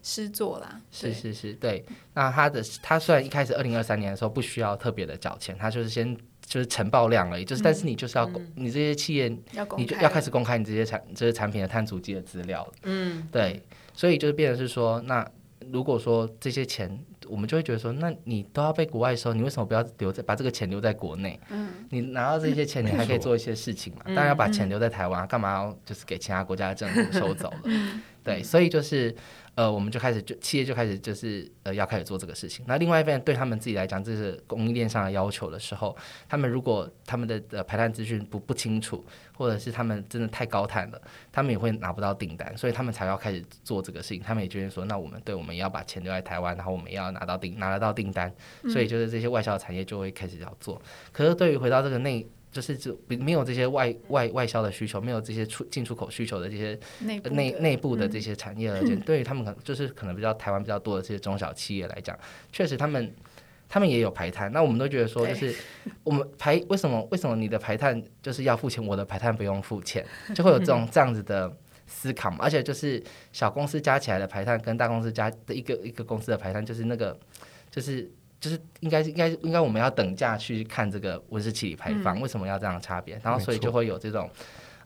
施作啦。是是是，对。那它的它虽然一开始二零二三年的时候不需要特别的缴钱，它就是先就是呈报量而已，就是但是你就是要、你这些企业要你就要开始公开你这些产这些产品的碳足迹的资料了。嗯，对，所以就是变成是说，那如果说这些钱，我们就会觉得说，那你都要被国外收，你为什么不要留在把这个钱留在国内？嗯，你拿到这些钱，你还可以做一些事情嘛。当然要把钱留在台湾，干嘛要就是给其他国家的政府收走了？对，所以就是呃，我们就开始就企业就开始就是呃要开始做这个事情。那另外一方面，对他们自己来讲，这是供应链上的要求的时候，他们如果他们的呃排碳资讯不不清楚，或者是他们真的太高碳了，他们也会拿不到订单，所以他们才要开始做这个事情。他们也决定说，那我们对我们也要把钱留在台湾，然后我们也要拿到订拿得到订单，所以就是这些外销产业就会开始要做。可是对于回到这个内。就是就没有这些外外外销的需求，没有这些出进出口需求的这些内内内部的这些产业而言，对于他们可能就是可能比较台湾比较多的这些中小企业来讲，确实他们他们也有排碳。那我们都觉得说，就是我们排为什么为什么你的排碳就是要付钱，我的排碳不用付钱，就会有这种 这样子的思考嘛。而且就是小公司加起来的排碳跟大公司加的一个一个公司的排碳，就是那个就是。就是应该应该应该我们要等价去看这个温室气体排放，为什么要这样的差别？然后所以就会有这种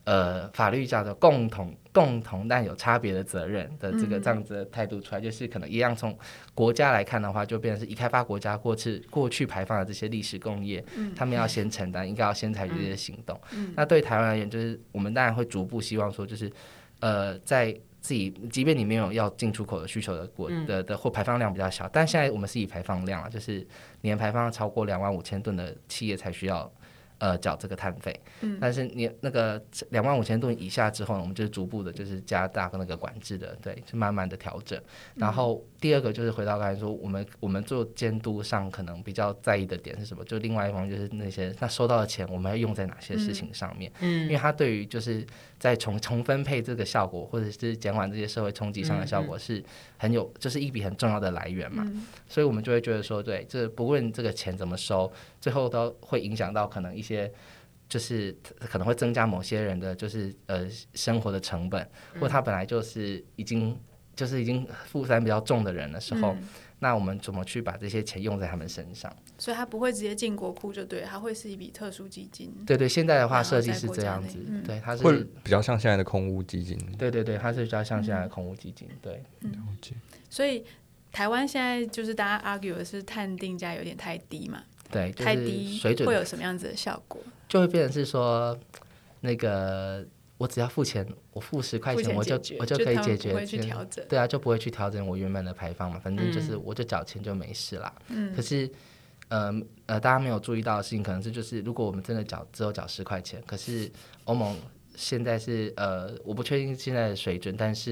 呃法律叫做共同共同但有差别的责任的这个这样子的态度出来，就是可能一样从国家来看的话，就变成是已开发国家过去过去排放的这些历史工业，他们要先承担，应该要先采取这些行动。那对台湾而言，就是我们当然会逐步希望说，就是呃在。自己，即便你没有要进出口的需求的国的的或排放量比较小，但现在我们是以排放量啊，就是年排放超过两万五千吨的企业才需要呃缴这个碳费。嗯，但是你那个两万五千吨以下之后呢，我们就是逐步的，就是加大那个管制的，对，就慢慢的调整。然后第二个就是回到刚才说，我们我们做监督上可能比较在意的点是什么？就另外一方面就是那些那收到的钱我们要用在哪些事情上面？嗯，因为它对于就是在重重分配这个效果，或者是减缓这些社会冲击上的效果是很有，就是一笔很重要的来源嘛。所以我们就会觉得说，对，这不论这个钱怎么收，最后都会影响到可能一些。就是可能会增加某些人的就是呃生活的成本，或他本来就是已经就是已经负担比较重的人的时候，那我们怎么去把这些钱用在他们身上？所以他不会直接进国库就对他，会是一笔特殊基金。对对，现在的话设计是这样子，嗯对，它是会比较像现在的空屋基金。对对对，它是比较像现在的空屋基金，对。所以台湾现在就是大家 argue 的是碳定价有点太低嘛，对，就是太低水准会有什么样子的效果？就会变成是说，那个我只要付钱，我付十块钱我就我就可以解决不会去调整。对啊，就不会去调整我原本的排放嘛，反正就是我就缴钱就没事啦。嗯，可是。呃呃，大家没有注意到的事情，可能是就是，如果我们真的缴只有缴十块钱，可是欧盟现在是呃，我不确定现在的水准，但是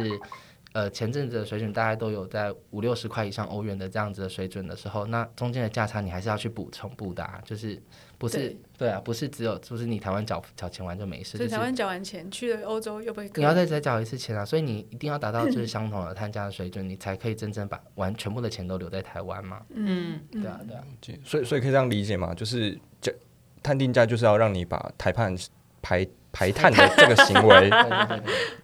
呃前阵子的水准大概都有在五六十块以上欧元的这样子的水准的时候，那中间的价差你还是要去补充补的、啊，就是不是对对啊，不是只有就是你台湾缴缴钱完就没事，就是所以台湾缴完钱去了欧洲又被你要再再缴一次钱啊，所以你一定要达到就是相同的碳价的水准，你才可以真正把完全部的钱都留在台湾嘛。嗯，对啊，对啊，所以所以可以这样理解嘛，就是这碳定价就是要让你把台判排排 碳的这个行为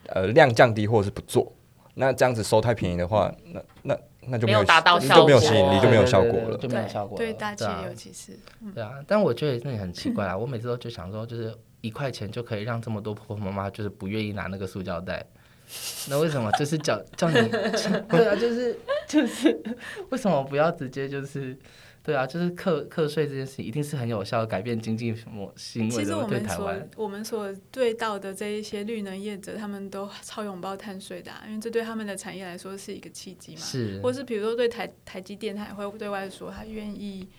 呃量降低或者是不做，那这样子收太便宜的话，那那那就没有达到就没有效果吸引力，就没有效果了。就没有效果了。对大尤其是对啊，但我觉得那也很奇怪啊！我每次都就想说，就是一块钱就可以让这么多婆婆妈妈就是不愿意拿那个塑胶袋，那为什么就是叫叫你？对啊，就是就是 为什么不要直接就是？对啊，就是课课税这件事情一定是很有效的改变经济模行为的，其实我对们所台湾。我们所对到的这一些绿能业者，他们都超拥抱碳税的、啊，因为这对他们的产业来说是一个契机嘛。是，或是比如说对台台积电，他也会对外说他愿意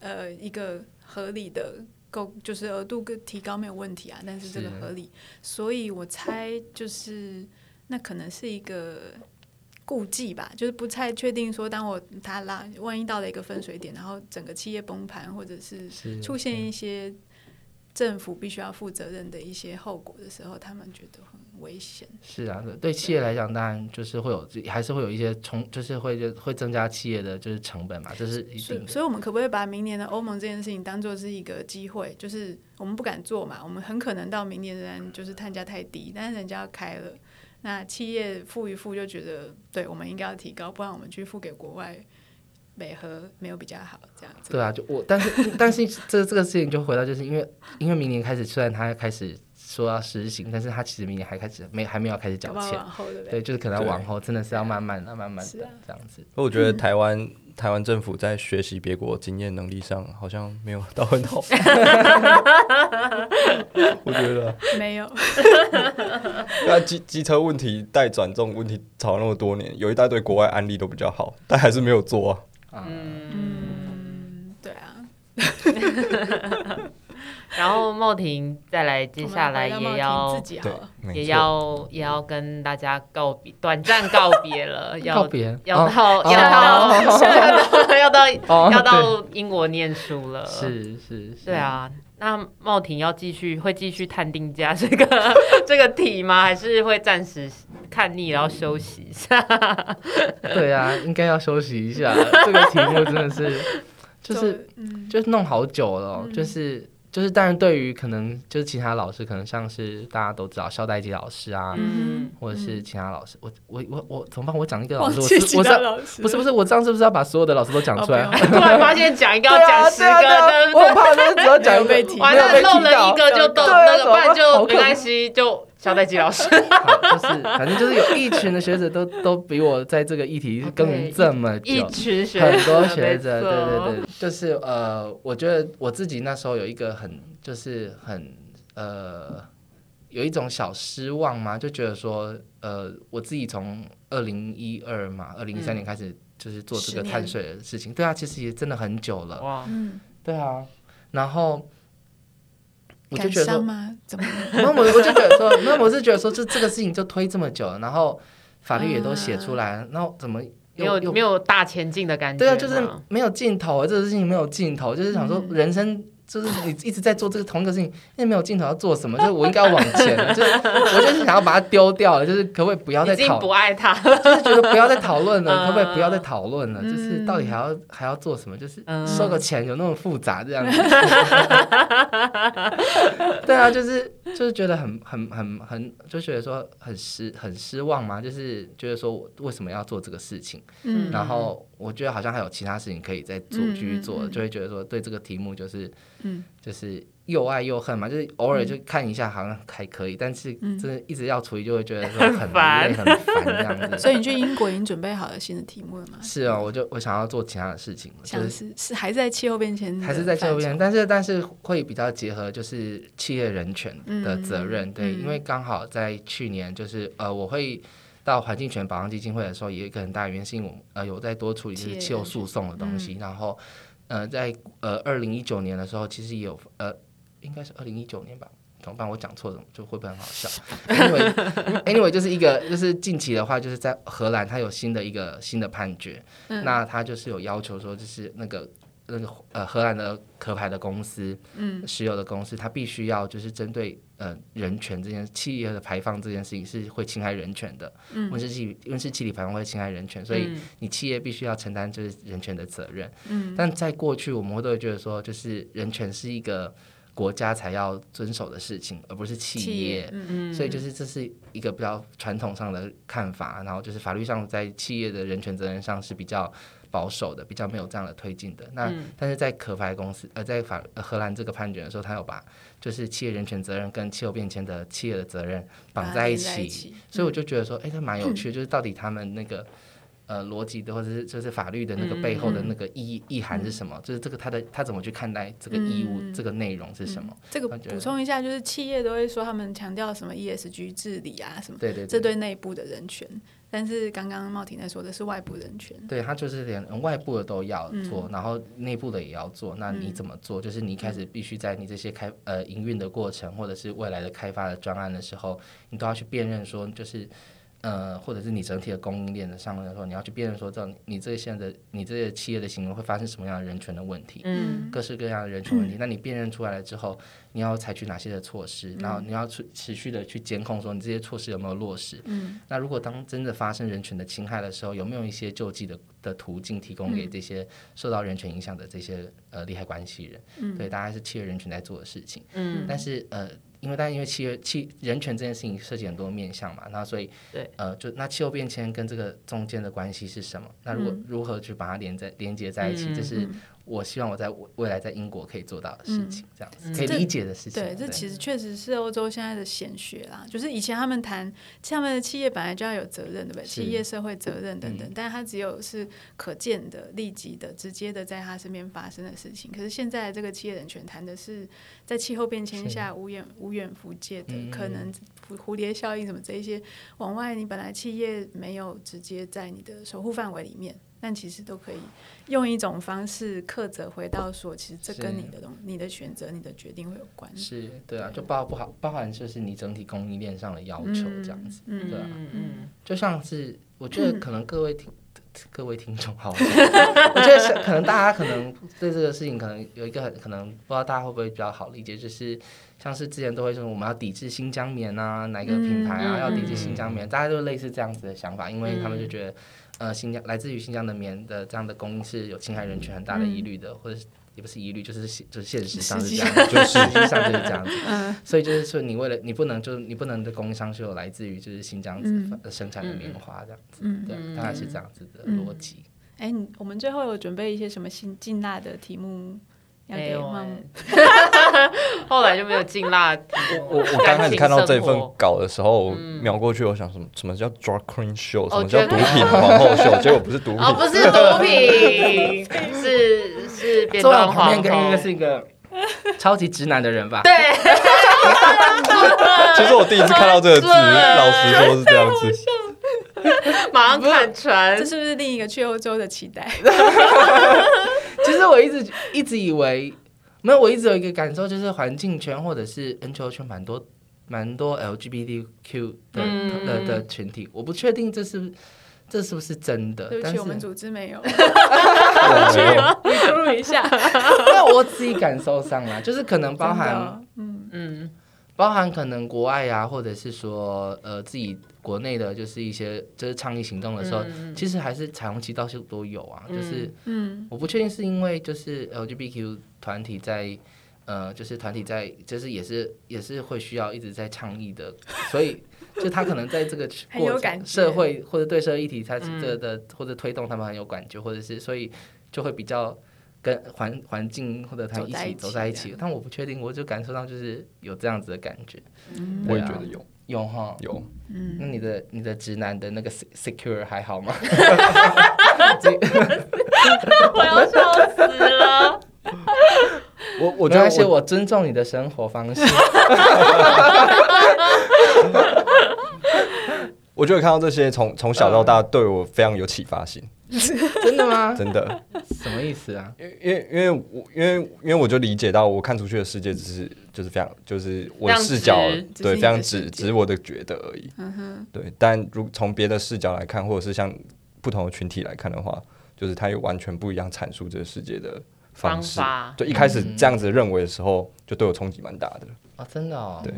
呃一个合理的够，就是额度更提高没有问题啊，但是这个合理，所以我猜就是那可能是一个顾忌吧，就是不太确定说，当我他拉万一到了一个分水点，然后整个企业崩盘，或者是是出现一些政府必须要负责任的一些后果的时候，他们觉得很危险。是啊，对对企业来讲，当然就是会有，还是会有一些冲，就是会会增加企业的就是成本嘛，这是一定的。所以所以我们可不可以把明年的欧盟这件事情当做是一个机会？就是我们不敢做嘛，我们很可能到明年仍然就是碳价太低，但是人家要开了，那企业付一付就觉得，对我们应该要提高，不然我们去付给国外，美和没有比较好这样子。对啊，就我，但是但是这这个事情就回到，就是因为因为明年开始，虽然他开始说要实行，但是他其实明年还开始没还没有开始缴钱对对，对？就是可能要往后，真的是要慢慢的、慢慢的这样子。我觉得 台湾台湾政府在学习别国经验能力上好像没有到很好。我觉得，没有，那机机车问题带转这种问题吵了那么多年，有一大堆国外案例都比较好，但还是没有做啊。啊，嗯，对啊。然后茂婷再来，接下来也要也。要也要跟大家告别，短暂告别了，要告别要哦到要到 要到哦要到英国念书了，是是是，对啊。那茂婷要继续会继续探定价这个这个题吗？还是会暂时看腻然后休息一下？对啊，应该要休息一下。这个题目真的是，就是嗯，就是弄好久了就是就是，但是对于可能就是其他老师，可能像是大家都知道肖代基老师啊，嗯，或者是其他老师，我我我我怎么办？我讲一个老师，我是我是不是不是，我这样是不是要把所有的老师都讲出来？突然发现讲一个要 讲十个，我怕就是只要讲 一个被提完了漏了一个就都那个，不然就没关系，就肖代基老师。好，就是反正就是有一群的学者都 都比我在这个议题耕耘这么久，一群学很多者学者，对对对，就是呃，我觉得我自己那时候有一个很就是很呃有一种小失望嘛，就觉得说呃我自己从二零一二嘛，二零一三年开始就是做这个碳水的事情，对啊，其实也真的很久了，哇，嗯，对啊，然后我就觉得吗？怎么？那我我就觉得说，那我是觉得说，就这个事情就推这么久了，然后法律也都写出来了，然后怎么没有没有大前进的感觉对啊，就是没有尽头啊，这个事情没有尽头，就是想说嗯人生。就是你一直在做这个同一个事情，因为没有尽头要做什么，就是我应该要往前，就是我就是想要把它丢掉了，就是可不可以不要再讨，不爱他，就是觉得不要再讨论了，嗯 可不可以不要再讨论了？就是嗯到底还要还要做什么？就是嗯收个钱有那么复杂这样子？对啊，就是就是觉得很很很很，就觉得说很失很失望嘛，就是觉得说我为什么要做这个事情？嗯然后我觉得好像还有其他事情可以再做，嗯继续做，就会觉得说对这个题目就是嗯就是又爱又恨嘛，就是偶尔就看一下好像还可以，但是嗯真的一直要处理就会觉得说 很累很烦这样子。所以你去英国已经准备好了新的题目了吗？是啊，我就我想要做其他的事情，就是是是还是在气候变迁还是在气候变迁，但是但是会比较结合就是企业人权的责任，嗯对，嗯因为刚好在去年就是呃我会。到环境权保障基金会的时候，也有一个很大的原因，我们呃有在多处理就是气候诉讼的东西，然后呃在呃二零一九年的时候，其实也有呃应该是二零一九年吧，怎么办？我讲错了，就会不会很好笑？Anyway anyway 就是一个就是近期的话，就是在荷兰它有新的一个新的判决，嗯那它就是有要求说，就是那个那个呃荷兰的壳牌的公司，嗯。石油的公司，它必须要就是针对呃人权这件企业的排放这件事情是会侵害人权的，嗯。温室气温室气体排放会侵害人权，所以嗯。你企业必须要承担就是人权的责任。嗯。但在过去，我们会都会觉得说，就是人权是一个国家才要遵守的事情，而不是企企业业，嗯嗯。所以就是这是一个比较传统上的看法，然后就是法律上在企业的人权责任上是比较保守的，比较没有这样的推进的。那、嗯但是在壳牌公司呃在法呃荷兰这个判决的时候，他有把就是企业人权责任跟气候变迁的企业的责任绑在一起，起，所以我就觉得说，哎、他蛮有趣的，就是到底他们那个呃逻辑的，或者是就是法律的那个背后的那个意意涵是什么？就是这个他的他怎么去看待这个义务，嗯这个内容是什么？这个补充一下，就是企业都会说他们强调什么 ESG 治理啊什么，对对这。对内部的人权。但是刚刚茂婷在说的是外部人权。对，他就是连外部的都要做，然后内部的也要做。那你怎么做？就是你一开始必须在你这些开呃营运的过程，或者是未来的开发的专案的时候，你都要去辨认说，就是呃，或者是你整体的供应链的上面的时候，你要去辨认说，这你这现在的你这些企业的行为会发生什么样的人权的问题。嗯各式各样的人权问题。那你辨认出来了之后，你要采取哪些的措施？然嗯后你要持持续的去监控，说你这些措施有没有落实？嗯那如果当真的发生人权的侵害的时候，有没有一些救济的的途径提供嗯给这些受到人权影响的这些呃利害关系人？嗯对，大概是企业人权在做的事情。嗯但是呃，因为但因为企业企人权这件事情涉及很多面向嘛，那所以对。呃，就那气候变迁跟这个中间的关系是什么？那如果、如何去把它连在连接在一起，嗯这是我希望我在未未来在英国可以做到的事情，这样子可以理解的事情。对，这其实确实是欧洲现在的显学啦。就是以前他们谈，他们的企业本来就要有责任，对不对？企业社会责任等嗯等，但是它只有是可见的、立即的、直接的在他身边发生的事情。可是现在这个企业人权谈的是在气候变迁下无远无远弗届的嗯可能蝴蝴蝶效应什么这一些往外，你本来企业没有直接在你的守护范围里面。但其实都可以用一种方式克责回到说，其实这跟你的东、你的选择、你的决定会有关。是对啊，就包不好包含就是你整体供应链上的要求这样子，嗯对啊，嗯嗯就像是我觉得可能各位听。各位听众好，我觉得是可能大家可能对这个事情可能有一个很可能不知道大家会不会比较好理解，就是像是之前都会说我们要抵制新疆棉啊，哪个品牌啊、嗯要抵制新疆棉，大家都类似这样子的想法，因为他们就觉得嗯呃新疆来自于新疆的棉的这样的供应是有侵害人权很大的疑虑的，或者是也不是疑虑，就是现就是现实上是这样，就是实际上就是这样 子。所以就是说，你为了你不能就是你不能的供应商是有来自于就是新疆生产的棉花这样子，嗯对，大概是这样子的嗯逻辑。哎，你我们最后有准备一些什么新进纳的题目要给没有？欸 后来就没有进辣。我我刚开始看到这份稿的时候，我瞄过去，我想什么什么叫 drug queen show，什哦么叫毒品皇后秀，结果不是毒品，哦，不是毒品，是是变装皇旁边跟一个后。是一个超级直男的人吧？对，其实我第一次看到这个字，老实说是这样子。马上看穿这。是不是另一个去欧洲的期待？其实我一直一直以为，没有，我一直有一个感受，就是环境圈或者是 NGO 圈蛮多蛮多 LGBTQ 的、嗯。的的群体，我不确定这是这是不是真的，对不起，但是我们组织没有，没有你输入一下。那我自己感受上啦，就是可能包含嗯。嗯包含可能国外啊、或者是说呃自己国内的，就是一些就是倡议行动的时候，其实还是彩虹旗到处都有啊。就是嗯我不确定是因为就是 LGBTQ 团体在呃就是团体在就是也是也是会需要一直在倡议的，所以 就他可能在这个过程社会或者对社会议题，他是这的或者推动他们很有感觉，或者是所以就会比较。跟环环境或者他一起走在一起一起，但我不确定，我就感受到就是有这样子的感觉。我也觉得有有哈，有，嗯，那你的你的直男的那个 se- secure 还好吗？我要笑死了。我我觉得我尊重你的生活方式。我觉得看到这些从从小到大对我非常有启发性，真的吗？真的，什么意思啊？因为因为因为我因为因为我就理解到我看出去的世界只是就是非常就是我的视角直只是对非常你的世界。只只是我的觉得而已，嗯哼，对，但如从别的视角来看，或者是像不同的群体来看的话，就是它有完全不一样阐述这个世界的方式。法对，一开始这样子认为的时候，就对我冲击蛮大的。啊，真的哦。对，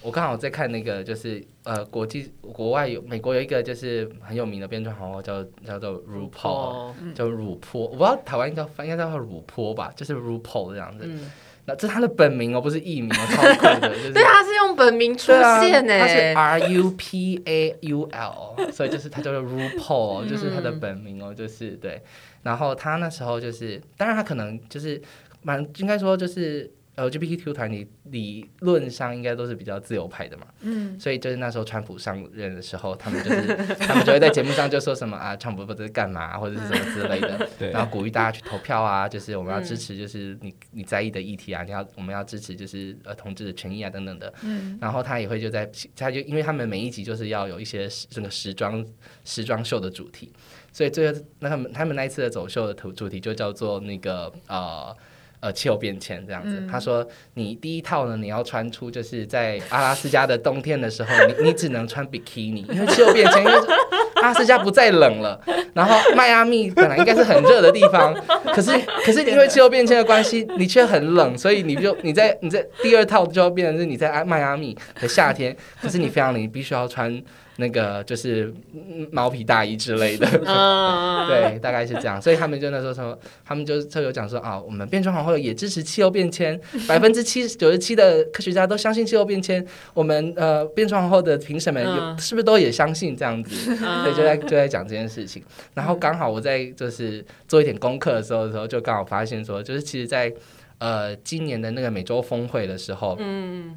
我刚好在看那个，就是呃，国际国外有美国有一个就是很有名的变装皇后叫叫做 RuPaul，哦，叫乳坡，我不知道台湾应该翻应该叫乳坡吧，就是 RuPaul 这样子。嗯，那这是他的本名哦，不是艺名哦，超酷的，就是对，他是用本名出现呢，他是 R U P A U L，所以就是他叫做 RuPaul，就是他的本名哦，就是对。然后他那时候就是，当然他可能就是蛮应该说就是 LGBTQ 团体理论上应该都是比较自由派的嘛，嗯，所以就是那时候川普上任的时候，他们就是 他们就会在节目上就说什么啊，川普不知道干嘛或者是什么之类的，对。然后鼓励大家去投票啊，就是我们要嗯。支持就是你你在意的议题啊，你要我们要支持就是呃同志的权益啊等等的，嗯，然后他也会就在他就因为他们每一集就是要有一些时这个时装时装秀的主题，所以最后那他们他们那一次的走秀的主主题就叫做那个呃。呃，气候变迁这样子，嗯他说你第一套呢，你要穿出就是在阿拉斯加的冬天的时候，你 你只能穿比基尼，因为气候变迁，因为阿拉斯加不再冷了，然后迈阿密本来应该是很热的地方，可是可是因为气候变迁的关系，你却很冷，所以你就你在你在第二套就要变成是你在迈阿密的夏天，可是你非常冷，你必须要穿那个就是嗯毛皮大衣之类的。嗯，对，大概是这样，所以他们就那时候说，他们就特有讲说啊，我们变装皇后也支持气候变迁，百分之七九十七的科学家都相信气候变迁，我们呃变装皇后的评审们是不是都也相信这样子？嗯对，就在就在讲这件事情。然后刚好我在就是做一点功课的时候的时候，就刚好发现说，就是其实在，呃今年的那个美洲峰会的时候，嗯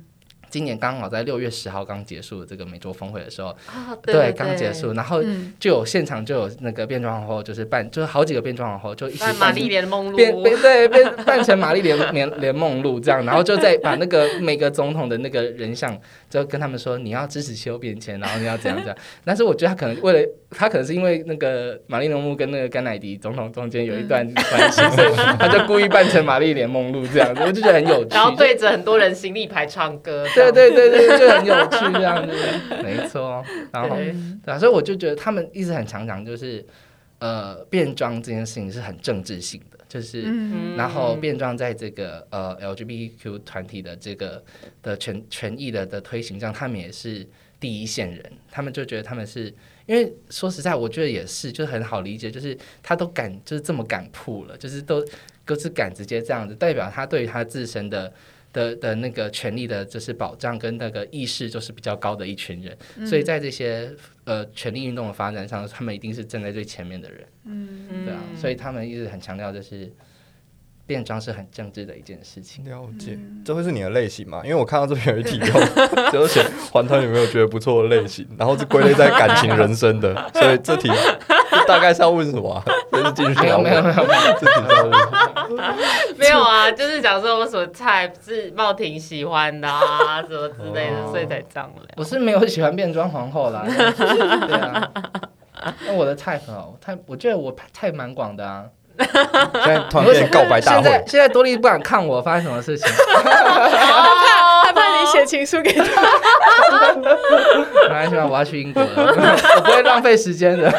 今年刚好在六月十号刚结束这个美洲峰会的时候，啊，对，刚结束，，然后嗯。就有现场就有那个变装皇后，就是扮，就是好几个变装皇后就一起扮玛丽莲梦露，变变对变扮成玛丽莲莲莲梦露这样，然后就在把那个每个总统的那个人像，就跟他们说你要支持气候变迁，然后你要怎样怎样。但是我觉得他可能为了他可能是因为那个玛丽莲梦露跟那个甘乃迪总统中间有一段关系，所以他就故意扮成玛丽莲梦露这样子，我就觉得很有趣。然后对着很多人行李牌唱歌，对对对对，就很有趣这样子，没错。然后对对啊，所以我就觉得他们一直很强调，就是呃，变装这件事情是很政治性的，就是。嗯然后变装在这个呃 LGBTQ 团体的这个的权权益的的推行上，他们也是第一线人，他们就觉得他们是因为说实在，我觉得也是，就是很好理解，就是他都敢就是这么敢铺了，就是都都是敢直接这样子，代表他对于他自身的。的的那个权利的，就是保障跟那个意识，就是比较高的一群人，所以在这些呃权力运动的发展上，他们一定是站在最前面的人。嗯对啊，所以他们一直很强调，就是变装是很政治的一件事情。了解，这会是你的类型吗？因为我看到这边有一题哦，就是写环团有没有觉得不错的类型，然后是归类在感情人生的，所以这题大概是要问什么、啊？这是继续没有要问没有没有没有，这题是要问什么？没有啊，就 是讲说我什么菜是茂婷喜欢的啊，什么之类的，哦所以才这样聊。我是没有喜欢变装皇后啦。对啊，那我的 type 哦，太我觉得我 type 蛮广的啊。现在突然变成告白大现在会，现在多利不敢看我发生什么事情，他怕你写情书给他，没关系吧，我要去英国了，我不会浪费时间的。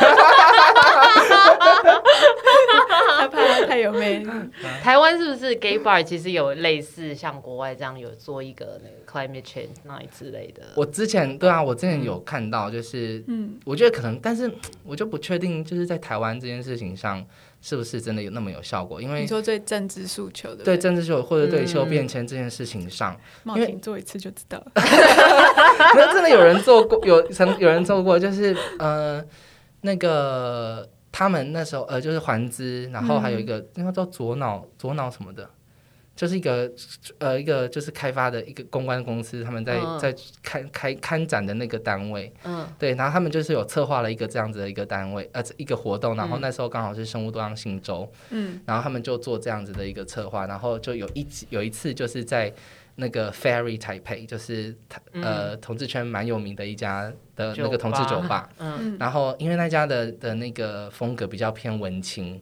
有魅力。台湾是不是 gay bar 其实有类似像国外这样有做一个那个 climate change night 之类的？我之前对啊，我之前有看到，就是嗯，我觉得可能，但是我就不确定，就是在台湾这件事情上是不是真的有那么有效果，因为你说最政治诉求的，对政治诉求或者对气候嗯变迁这件事情上，茂因为婷做一次就知道了。没有真的有人做过，有曾有人做过，就是呃那个他们那时候呃就是环资，然后还有一个那个叫左脑左脑什么的。就是一个呃一个就是开发的一个公关公司，他们在、嗯。在开开看展的那个单位，嗯。对，然后他们就是有策划了一个这样子的一个单位，呃，一个活动，然后嗯。那时候刚好是生物多样性周，嗯。然后他们就做这样子的一个策划，然后就有一有一次就是在那个 Fairy Taipei，就是他呃同志圈蛮有名的一家的那个同志酒吧，嗯。嗯，然后因为那家的的那个风格比较偏文青，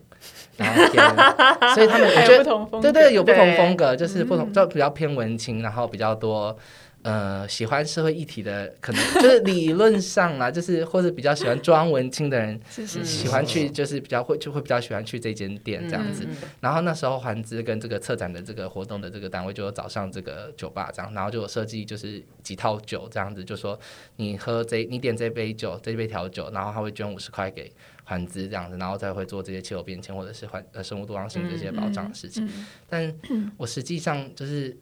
然后偏，所以他们 我觉得有不同风格，对对，有不同风格，就是不同，嗯就比较偏文青，然后比较多。呃，喜欢社会议题的，可能 就是理论上啦，就是或者比较喜欢装文青的人，喜欢去，就是比较会就会比较喜欢去这间店这样子。然后那时候环资跟这个策展的这个活动的这个单位就有找上这个酒吧这样，然后就有设计就是几套酒这样子，就说你喝这你点这杯酒这杯调酒，然后他会捐五十块给环资这样子，然后再会做这些气候变迁或者是环呃生物多样性这些保障的事情。嗯但我实际上就是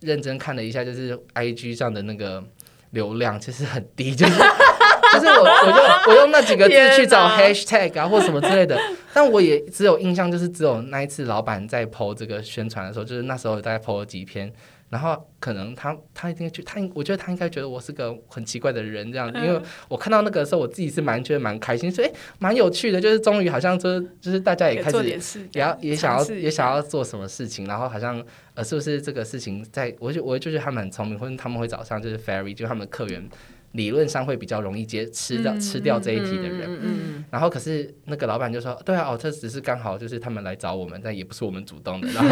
认真看了一下，就是 I G 上的那个流量其实很低，就是 就是我我用我用那几个字去找 hashtag 啊或什么之类的，但我也只有印象就是只有那一次老板在 PO 这个宣传的时候，就是那时候大概 PO 了几篇。然后可能他他应该觉他我觉得他应该觉得我是个很奇怪的人这样。子，因为我看到那个时候，我自己是蛮觉得蛮开心，所以蛮有趣的，就是终于好像就是就是大家也开始也要也想要也想要做什么事情，然后好像呃是不是这个事情在，我就我就觉得他们很聪明，或者他们会找上就是 ferry，就是他们的客源理论上会比较容易接吃掉、嗯吃掉这一题的人。然后可是那个老板就说，对啊，哦，这只是刚好就是他们来找我们，但也不是我们主动的。然后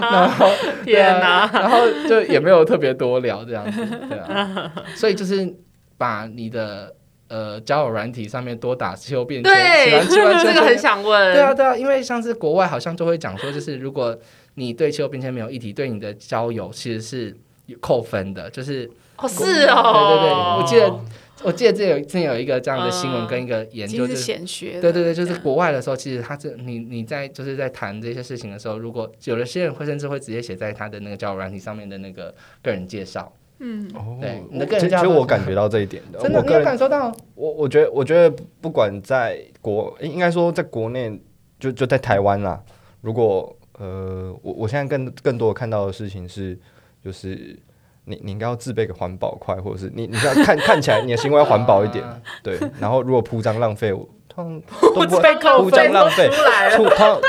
然后嗯，天哪！然后就也没有特别多聊这样子，对啊，所以就是把你的呃交友软体上面多打气候变迁，对，这个很想问。对啊，对啊，因为像是国外好像就会讲说，就是如果你对气候变迁没有议题，对你的交友其实是有扣分的，就是哦，是哦，对对对我记得我记得这有之前有一个这样的新闻嗯跟一个研究，就是是显学，对对对，就是国外的时候，其实他这你你在就是在谈这些事情的时候，如果有的些人会甚至会直接写在他的那个交友软体上面的那个个人介绍，嗯，哦对你的我其实其实个人价值我感觉到这一点的，真的你有我个人感受到？我我觉得，我觉得不管在国，应该说在国内，就就在台湾啦。如果呃，我我现在更更多看到的事情是，就是你你应该要自备个环保筷，或者是你你要看看起来你的行为要环保一点，啊对。然后如果铺张浪费，我通常 都不会被扣铺张分浪费，出来了。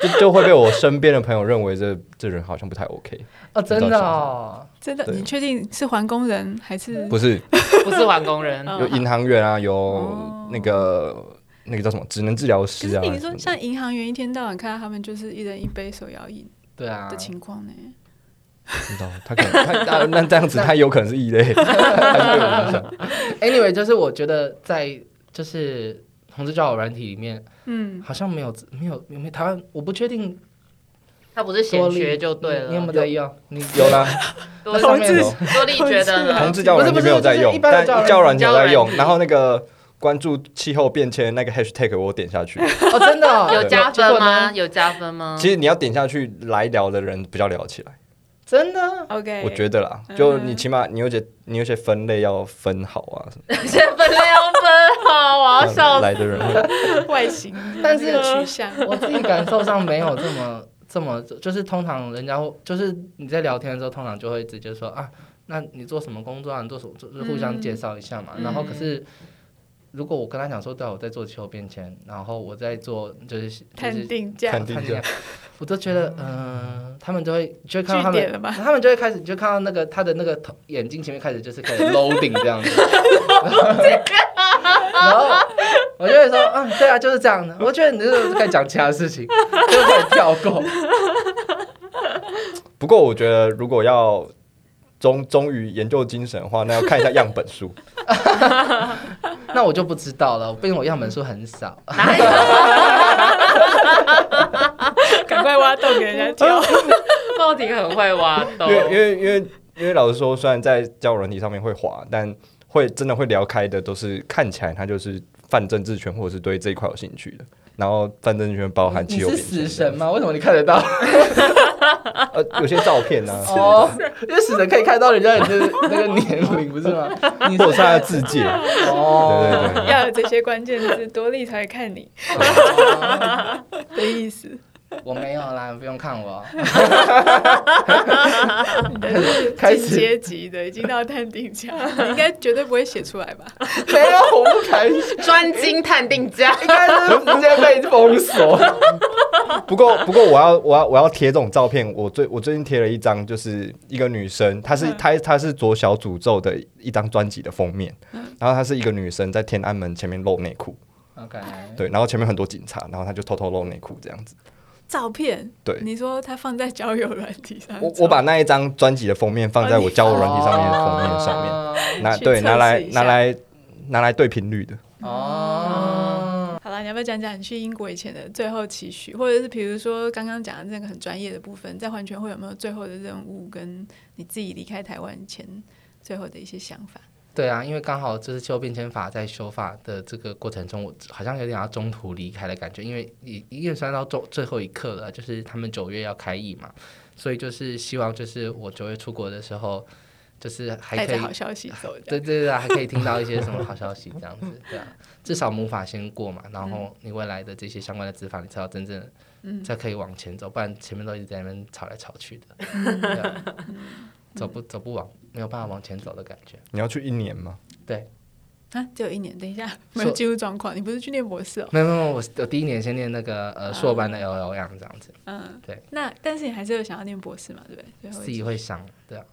就就会被我身边的朋友认为这这人好像不太 OK。哦，真的哦，真的，你确定是环工人还是？不是 不是环工人，嗯有银行员啊，有哦那个那个叫什么职能治疗师啊。是你说像银行员一天到晚看到他们就是一人一杯手摇饮对啊的，情况呢？知道他可能他他 那这样子，他有可能是异类，他是被我影响。Anyway，就是我觉得在就是同志交友软体里面，嗯，好像没有没有没有台湾，我不确定他不是先学就对了你有没有。在用？你有啦，多同志有多利觉得呢同志交友软体没有在用但交友软体在用然后那个关注气候变迁那个 hashtag 我点下去，哦，真的哦有加分吗？有加分吗？其实你要点下去来聊的人比较聊起来，真的 OK，我觉得啦，嗯就你起码你有些你 有些分类要分好啊，什么现在分类要分好，我要这笑来的人会外形，但是这个取向，我自己感受上没有这么这么，就是通常人家会就是你在聊天的时候，通常就会直接说啊，那你做什么工作啊？你做什么？就是互相介绍一下嘛。嗯然后可是。如果我跟他讲说，对啊，我在做气候变迁，然后我在做就是就是探定价看定价，我都觉得，嗯、他们就会就会看到他们？他们就会开始，你就看到那个他的那个头眼睛前面开始就是开始 loading 这样子，然后我就会说，嗯，对啊，就是这样的。我觉得你这个该讲其他事情，就可以跳过。不过我觉得如果要忠忠于研究精神的话，那要看一下样本数。那我就不知道了，毕竟我样本数很少。哪有？赶快挖洞给人家跳。梦婷很会挖洞因，为因为因为因为老实说，虽然在交友软体上面会滑，但会真的会聊开的，都是看起来他就是泛政治圈或者是对这一块有兴趣的。然后泛政治圈包含你是气候变迁死神吗？为什么你看得到？呃，有些照片啊，哦，因为死神可以看到人家的那个年龄，不是吗？你或者是他的字界，哦，对对对。要有这些关键字，多利才会看你的意思。我没有啦，不用看我。你的是开始进阶级的，已经到探定价，你应该绝对不会写出来吧？没有，我不开，专精探定价。应该是直接被封锁。不过不过我要我要我要贴这种照片，我最我最近贴了一张，就是一个女生，她是嗯她她是左小诅咒的一张专辑的封面，然后她是一个女生在天安门前面露内裤，OK，对，然后前面很多警察，然后她就偷偷露内裤这样子。照片，对你说他放在交友软体上，我我把那一张专辑的封面放在我交友软体上面的封面上面，面。拿对拿来拿来拿来对频率的。哦，好了，你要不要讲讲你去英国以前的最后期许，或者是比如说刚刚讲的那个很专业的部分，在环全会有没有最后的任务，跟你自己离开台湾前最后的一些想法？对啊，因为刚好就是修变迁法在修法的这个过程中，我好像有点要中途离开的感觉，因为已已经算到最最后一刻了，就是他们九月要开议嘛，所以就是希望就是我九月出国的时候。就是还可以好消息走。对对对，还可以听到一些什么好消息，这样子，对啊，至少母法先过嘛，然后你未来的这些相关的执法，你才要真正，嗯才可以往前走，不然前面都一直在那边吵来吵去的，对啊，走不走不往，没有办法往前走的感觉。你要去一年吗？对，啊，只有一年，等一下，没有进入状况。你不是去念博士哦？没有没有，没有我我第一年先念那个呃硕班的 L L 样这样子，嗯，对。那但是你还是有想要念博士嘛，对不对？自己会想，对啊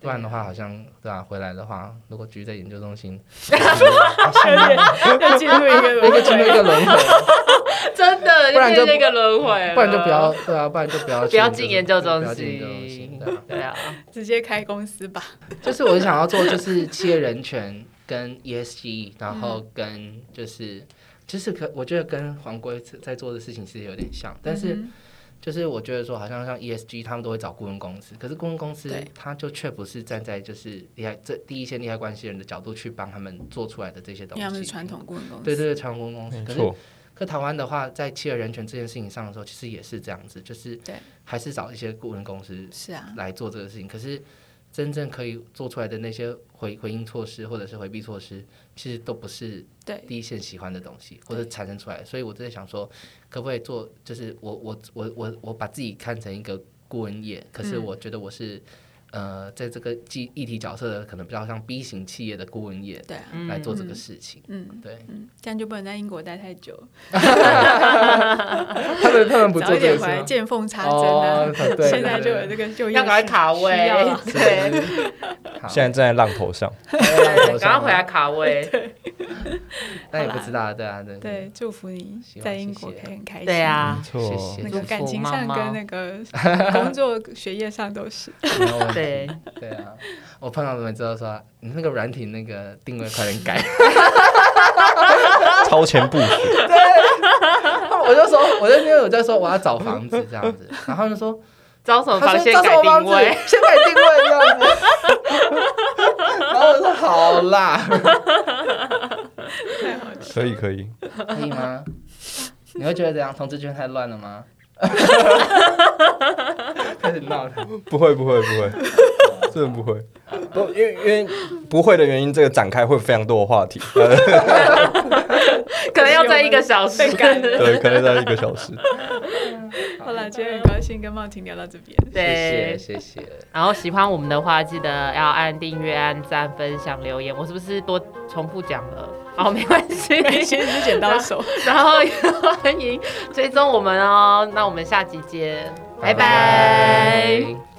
不然的话好像对啊，回来的话，如果局在研究中心，要进入一个那个进入一个轮回，真的，不然就变成一个轮回了，不然就不要对啊，不然就不要不要进研究中不要进研究中心心，对啊。对啊，直接开公司吧。就是我想要做，就是企业人权跟 ESG，然后跟就是，就是可我觉得跟黄龟在做的事情是有点像，但是嗯就是我觉得说，好像像 ESG 他们都会找顾问公司，可是顾问公司对他就却不是站在就是利害这第一线利害关系人的角度去帮他们做出来的这些东西，因为他们是传统顾问公司，对对对，传统顾问公司，可是可台湾的话，在企业人权这件事情上的时候，其实也是这样子，就是对还是找一些顾问公司是啊，来做这个事情。可是真正可以做出来的那些回回应措施或者是回避措施，其实都不是第一线喜欢的东西，或者产生出来。所以我在想说，可不可以做？就是我我我我我把自己看成一个顾问业，可是嗯我觉得我是。呃，在这个议议题角色的可能比较像 B 型企业的顾问业对啊，来做这个事情，嗯对。嗯，这样就不能在英国待太久，他们他们不早做这个见缝插针啊哦。对 现在就有这个就业要赶快卡位 对，现在站在浪头上，对赶快回来卡位，那也不知道，对啊，对对，祝福你在英国可以很开心。对啊没，错。那个感情上跟那个 工作学业上都是。对，对啊，我碰到他们之后说，你那个软体那个定位快点改，超前部署，对。我就说，我就因为我在说我要找房子这样子，然后他们就说，招什么房？先改定位，先改定位这样子，然后我说好啦，太好笑。可以可以，可以吗？你会觉得怎样？同志圈太乱了吗？开始闹了，不会不会不会，真的不会。不，因为因为不会的原因，这个展开会非常多的话题，呃，可能要在一个小时对，可能在一个小时。好了，今天很高兴跟茂婷聊到这边。谢对谢，谢谢，然后喜欢我们的话，记得要按订阅、按赞、分享、留言。我是不是多重复讲了？好，没关系。没先是剪刀手，然后也 欢迎追踪我们哦。那我们下集见，拜拜拜